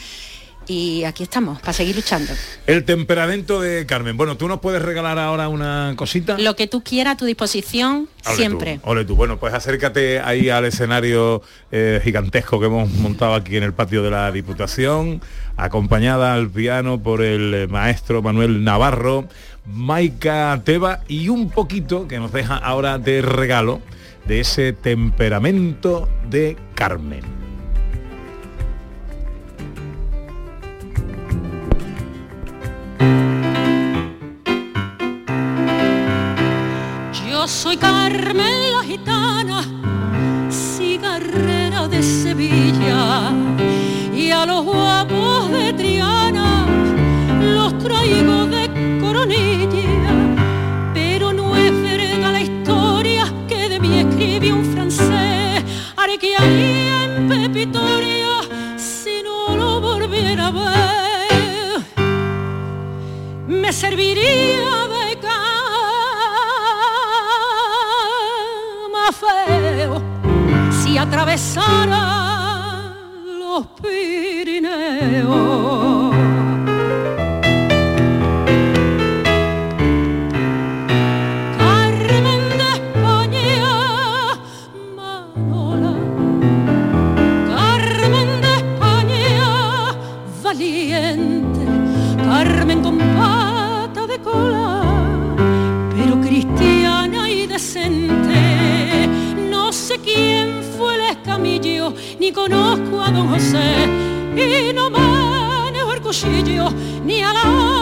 [SPEAKER 16] Y aquí estamos, para seguir luchando.
[SPEAKER 8] El temperamento de Carmen. Bueno, tú nos puedes regalar ahora una cosita.
[SPEAKER 16] Lo que tú quieras a tu disposición,
[SPEAKER 8] Ole
[SPEAKER 16] siempre.
[SPEAKER 8] Tú, ole tú. Bueno, pues acércate ahí al escenario eh, gigantesco que hemos montado aquí en el patio de la Diputación, acompañada al piano por el eh, maestro Manuel Navarro, Maika Teba y un poquito que nos deja ahora de regalo de ese temperamento de Carmen.
[SPEAKER 24] Soy Carmen la gitana, cigarrera de Sevilla, atravesara ni conozco a don José, y no manejo el cuchillo, ni a la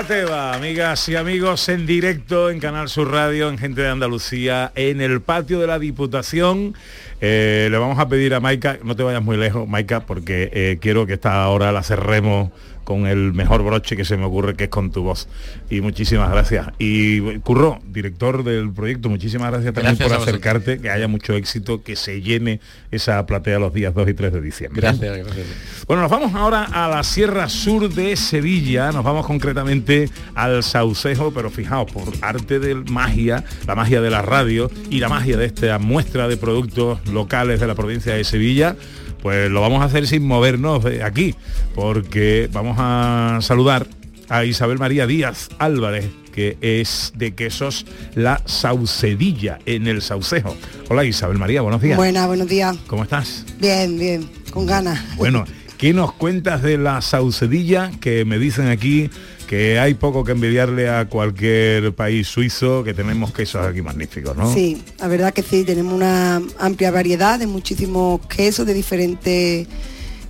[SPEAKER 8] Amigas y amigos, en directo en Canal Sur Radio, en Gente de Andalucía, en el patio de la Diputación. Eh, le vamos a pedir a Maika, no te vayas muy lejos, Maika, porque eh, quiero que esta hora la cerremos con el mejor broche que se me ocurre, que es con tu voz. Y muchísimas gracias. Y Curro, director del proyecto, muchísimas gracias también
[SPEAKER 22] Gracias
[SPEAKER 8] por acercarte, que haya mucho éxito, que se llene esa platea los días 2 y 3 de diciembre.
[SPEAKER 22] Gracias, gracias.
[SPEAKER 8] Bueno, nos vamos ahora a la Sierra Sur de Sevilla, nos vamos concretamente al Saucejo, pero fijaos, por arte de magia, la magia de la radio y la magia de esta muestra de productos locales de la provincia de Sevilla, pues lo vamos a hacer sin movernos de aquí, porque vamos a saludar a Isabel María Díaz Álvarez, que es de quesos La Saucedilla, en el Saucejo. Hola Isabel María, buenos días.
[SPEAKER 25] Buenas, buenos días.
[SPEAKER 8] ¿Cómo estás?
[SPEAKER 25] Bien, bien, con ganas.
[SPEAKER 8] Bueno, ¿qué nos cuentas de la saucedilla? Que me dicen aquí que hay poco que envidiarle a cualquier país suizo, que tenemos quesos aquí magníficos, ¿no?
[SPEAKER 25] Sí, la verdad que sí, tenemos una amplia variedad de muchísimos quesos de diferentes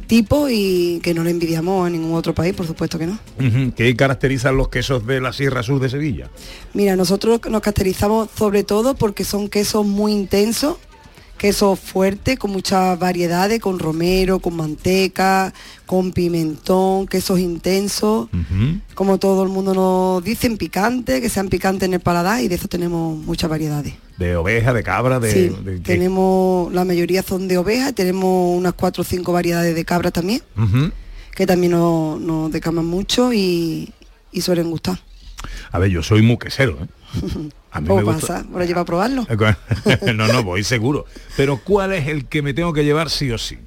[SPEAKER 25] tipos y que no le envidiamos a ningún otro país, por supuesto que no.
[SPEAKER 8] ¿Qué caracterizan los quesos de la Sierra Sur de Sevilla?
[SPEAKER 25] Mira, nosotros nos caracterizamos sobre todo porque son quesos muy intensos, quesos fuertes, con muchas variedades, con romero, con manteca, con pimentón, quesos intensos, como todo el mundo nos dice, picantes, que sean picantes en el paladar y de eso tenemos muchas variedades.
[SPEAKER 8] De oveja, de cabra, de...
[SPEAKER 25] Sí,
[SPEAKER 8] de qué?
[SPEAKER 25] tenemos, la mayoría son de oveja, tenemos unas cuatro o cinco variedades de cabra también, que también nos, nos decaman mucho y, y suelen gustar.
[SPEAKER 8] A ver, yo soy muy quesero, ¿eh? A mí
[SPEAKER 25] ¿Cómo
[SPEAKER 8] me gusta-
[SPEAKER 25] pasa? Por llevar a probarlo.
[SPEAKER 8] no, no, voy seguro. Pero ¿cuál es el que me tengo que llevar sí o sí?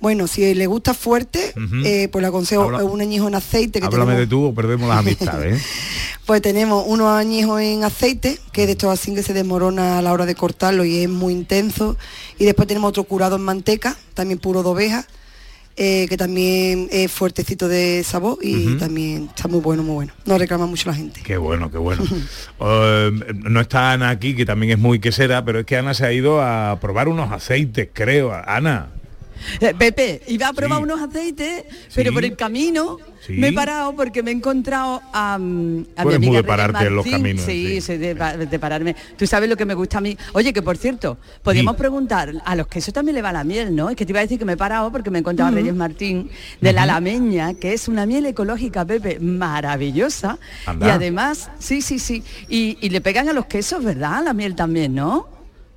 [SPEAKER 25] Bueno, si le gusta fuerte, eh, pues le aconsejo
[SPEAKER 8] Habla-
[SPEAKER 25] un añejo en aceite que
[SPEAKER 8] Háblame de tú o perdemos las amistades. ¿eh?
[SPEAKER 25] pues tenemos unos añejos en aceite, que de estos así que se desmorona a la hora de cortarlo y es muy intenso. Y después tenemos otro curado en manteca, también puro de oveja, eh, que también es fuertecito de sabor y también está muy bueno, muy bueno. No reclama mucho la gente.
[SPEAKER 8] Qué bueno, qué bueno. Eh, no está Ana aquí, que también es muy quesera, pero es que Ana se ha ido a probar unos aceites, creo. Ana.
[SPEAKER 9] Eh, Pepe, iba a probar unos aceites, pero por el camino
[SPEAKER 8] Sí.
[SPEAKER 9] me he parado porque me he encontrado a, a mi amiga
[SPEAKER 8] de pararte en los caminos,
[SPEAKER 9] Sí, de, de pararme. Tú sabes lo que me gusta a mí. Oye, que por cierto, podríamos preguntar, a los quesos también le va la miel, ¿no? Es que te iba a decir que me he parado porque me he encontrado a Reyes Martín de la Alameña, que es una miel ecológica, Pepe, maravillosa. Y además, sí, sí, sí. Y, y le pegan a los quesos, ¿verdad? La miel también, ¿no?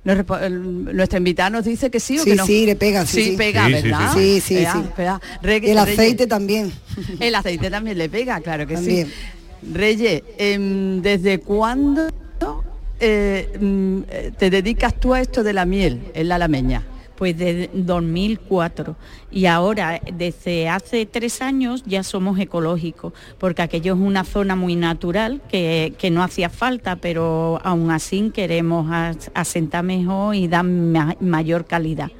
[SPEAKER 9] Nos repo- el- nuestra invitada nos dice que sí o
[SPEAKER 25] Sí,
[SPEAKER 9] que no.
[SPEAKER 25] sí, le pega, sí, sí.
[SPEAKER 9] pega,
[SPEAKER 25] Sí,
[SPEAKER 9] ¿verdad?
[SPEAKER 25] sí, sí.
[SPEAKER 9] Pega,
[SPEAKER 25] Sí, sí.
[SPEAKER 9] pega. Re-
[SPEAKER 25] Y el
[SPEAKER 9] Reyes-
[SPEAKER 25] aceite también.
[SPEAKER 9] El aceite también le pega, claro que
[SPEAKER 25] También.
[SPEAKER 9] sí. Reyes, em, ¿desde cuándo eh, mm, eh, te dedicas tú a esto de la miel en la alameña?
[SPEAKER 26] Pues desde 2004 y ahora desde hace tres años ya somos ecológicos porque aquello es una zona muy natural que, que no hacía falta pero aún así queremos as- asentar mejor y dar ma- mayor calidad.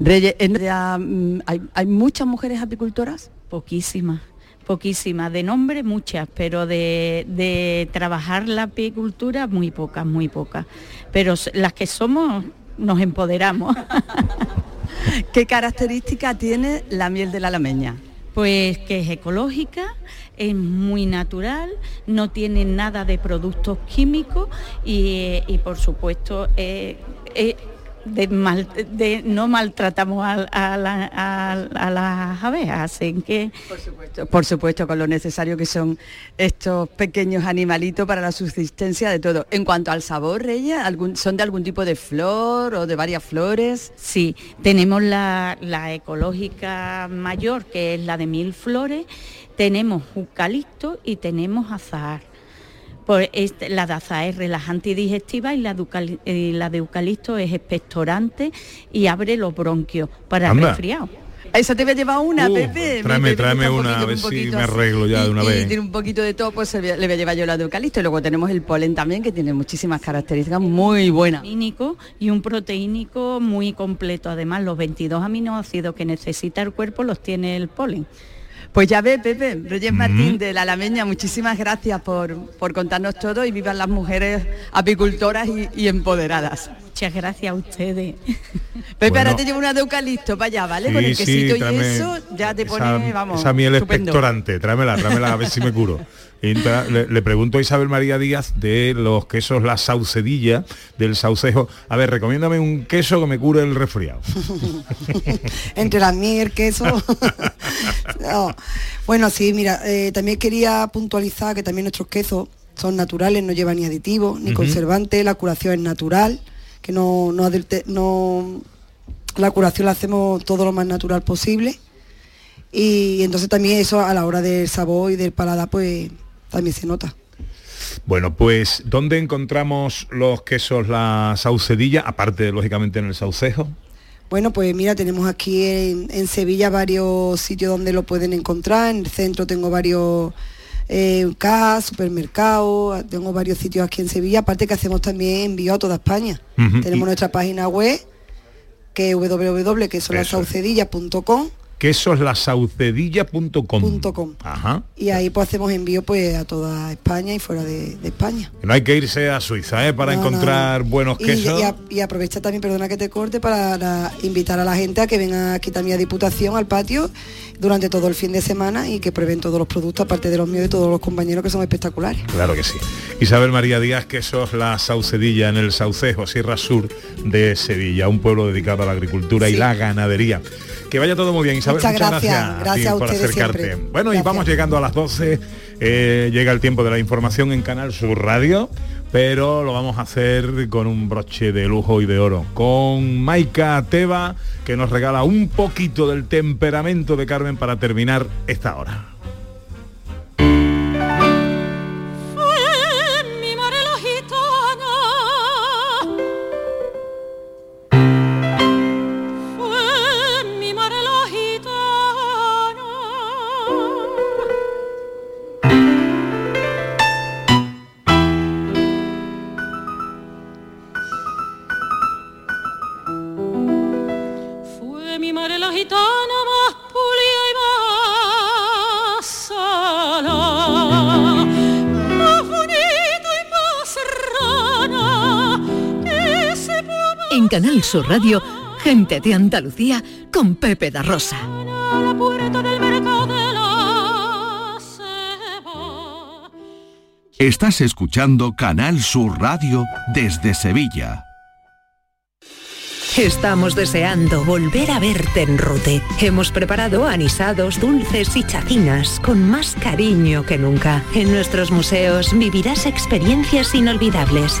[SPEAKER 9] Reyes, mm, ¿hay, hay muchas mujeres apicultoras?
[SPEAKER 26] Poquísimas. Poquísimas, de nombre muchas, pero de, de trabajar la apicultura muy pocas, muy pocas. Pero las que somos nos empoderamos.
[SPEAKER 9] ¿Qué característica tiene la miel de la alameña?
[SPEAKER 26] Pues que es ecológica, es muy natural, no tiene nada de productos químicos y, y, por supuesto eh, eh, de mal- de- no maltratamos a, a la- a- a las abejas, así que
[SPEAKER 9] Por supuesto, con lo necesario que son estos pequeños animalitos para la subsistencia de todo. En cuanto al sabor, ¿algún- ¿son de algún tipo de flor o de varias flores?
[SPEAKER 26] Sí, tenemos la, la ecológica mayor, que es la de mil flores, tenemos eucalipto y tenemos azahar. Pues este, la daza es relajante y digestiva y la, de eucalipto es expectorante y abre los bronquios para el resfriado.
[SPEAKER 9] Eso te voy a llevar una, uh, Pepe.
[SPEAKER 8] Tráeme, tráeme una, a ver si me arreglo ya de una vez.
[SPEAKER 9] Y tiene un poquito de todo, pues le voy a llevar yo la de eucalipto. Y luego tenemos el polen también, que tiene muchísimas características muy buenas.
[SPEAKER 26] Y un proteínico muy completo. Además, los 22 aminoácidos que necesita el cuerpo los tiene el polen.
[SPEAKER 9] Pues ya ve, Pepe, Reyes Martín de La Alameña, muchísimas gracias por, por contarnos todo y vivan las mujeres apicultoras y, empoderadas.
[SPEAKER 26] Muchas gracias a ustedes.
[SPEAKER 9] Pepe, ahora te llevo una de eucalipto para allá, ¿vale? Con el quesito y eso ya te pone, vamos.
[SPEAKER 8] Esa miel expectorante, tráemela, tráemela a ver si me curo. Le, pregunto a Isabel María Díaz de los quesos La Saucedilla, del Saucejo. A ver, recomiéndame un queso que me cure el resfriado.
[SPEAKER 25] Entre la miel y el queso. Bueno, sí, mira, eh, también quería puntualizar que también nuestros quesos son naturales, no llevan ni aditivos, ni conservantes, la curación es natural, que no, no, no la curación la hacemos todo lo más natural posible. Y entonces también eso a la hora del sabor y del paladar pues también se nota.
[SPEAKER 8] Bueno, pues ¿dónde encontramos los quesos la saucedilla, aparte lógicamente en el saucejo?
[SPEAKER 25] Bueno, pues mira, tenemos aquí en, Sevilla varios sitios donde lo pueden encontrar. En el centro tengo varios eh, cajas, supermercados, tengo varios sitios aquí en Sevilla, aparte que hacemos también envío a toda España. Tenemos nuestra página web, que es www.quesolasaucedilla.com
[SPEAKER 8] quesoslasaucedilla.com.
[SPEAKER 25] Ajá. Y ahí pues hacemos envío pues a toda España y fuera de, España.
[SPEAKER 8] No hay que irse a Suiza ¿eh? para encontrar buenos quesos.
[SPEAKER 25] Y, aprovecha también, perdona que te corte, para invitar a la gente a que venga aquí también a Diputación, al patio, durante todo el fin de semana y que prueben todos los productos, aparte de los míos y todos los compañeros que son espectaculares.
[SPEAKER 8] Claro que sí. Isabel María Díaz, quesos La Saucedilla en el Saucejo, Sierra Sur de Sevilla, un pueblo dedicado a la agricultura y la ganadería. Que vaya todo muy bien, Isabel.
[SPEAKER 25] Muchas, gracias, gracias,
[SPEAKER 8] por acercarte. Bueno, y vamos llegando a las 12. Eh, llega el tiempo de la información en Canal Sur Radio, pero lo vamos a hacer con un broche de lujo y de oro. Con Maika Teba, que nos regala un poquito del temperamento de Carmen para terminar esta hora.
[SPEAKER 7] Canal Sur Radio, Gente de Andalucía con Pepe da Rosa.
[SPEAKER 27] Estás escuchando Canal Sur Radio desde Sevilla.
[SPEAKER 28] Estamos deseando volver a verte en Rute. Hemos preparado anisados, dulces y chacinas con más cariño que nunca. En nuestros museos vivirás experiencias inolvidables.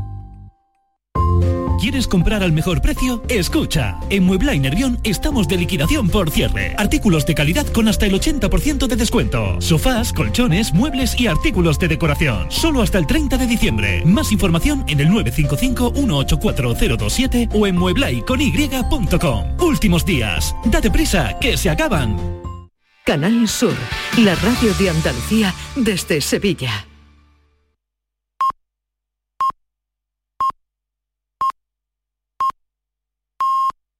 [SPEAKER 29] ¿Quieres comprar al mejor precio? Escucha, en Muebla y Nervión estamos de liquidación por cierre. Artículos de calidad con hasta el 80% de descuento. Sofás, colchones, muebles y artículos de decoración. Solo hasta el 30 de diciembre. Más información en el 955-184027 o en mueblaycony.com. Últimos días. Date prisa, que se acaban.
[SPEAKER 7] Canal Sur, la radio de Andalucía desde Sevilla.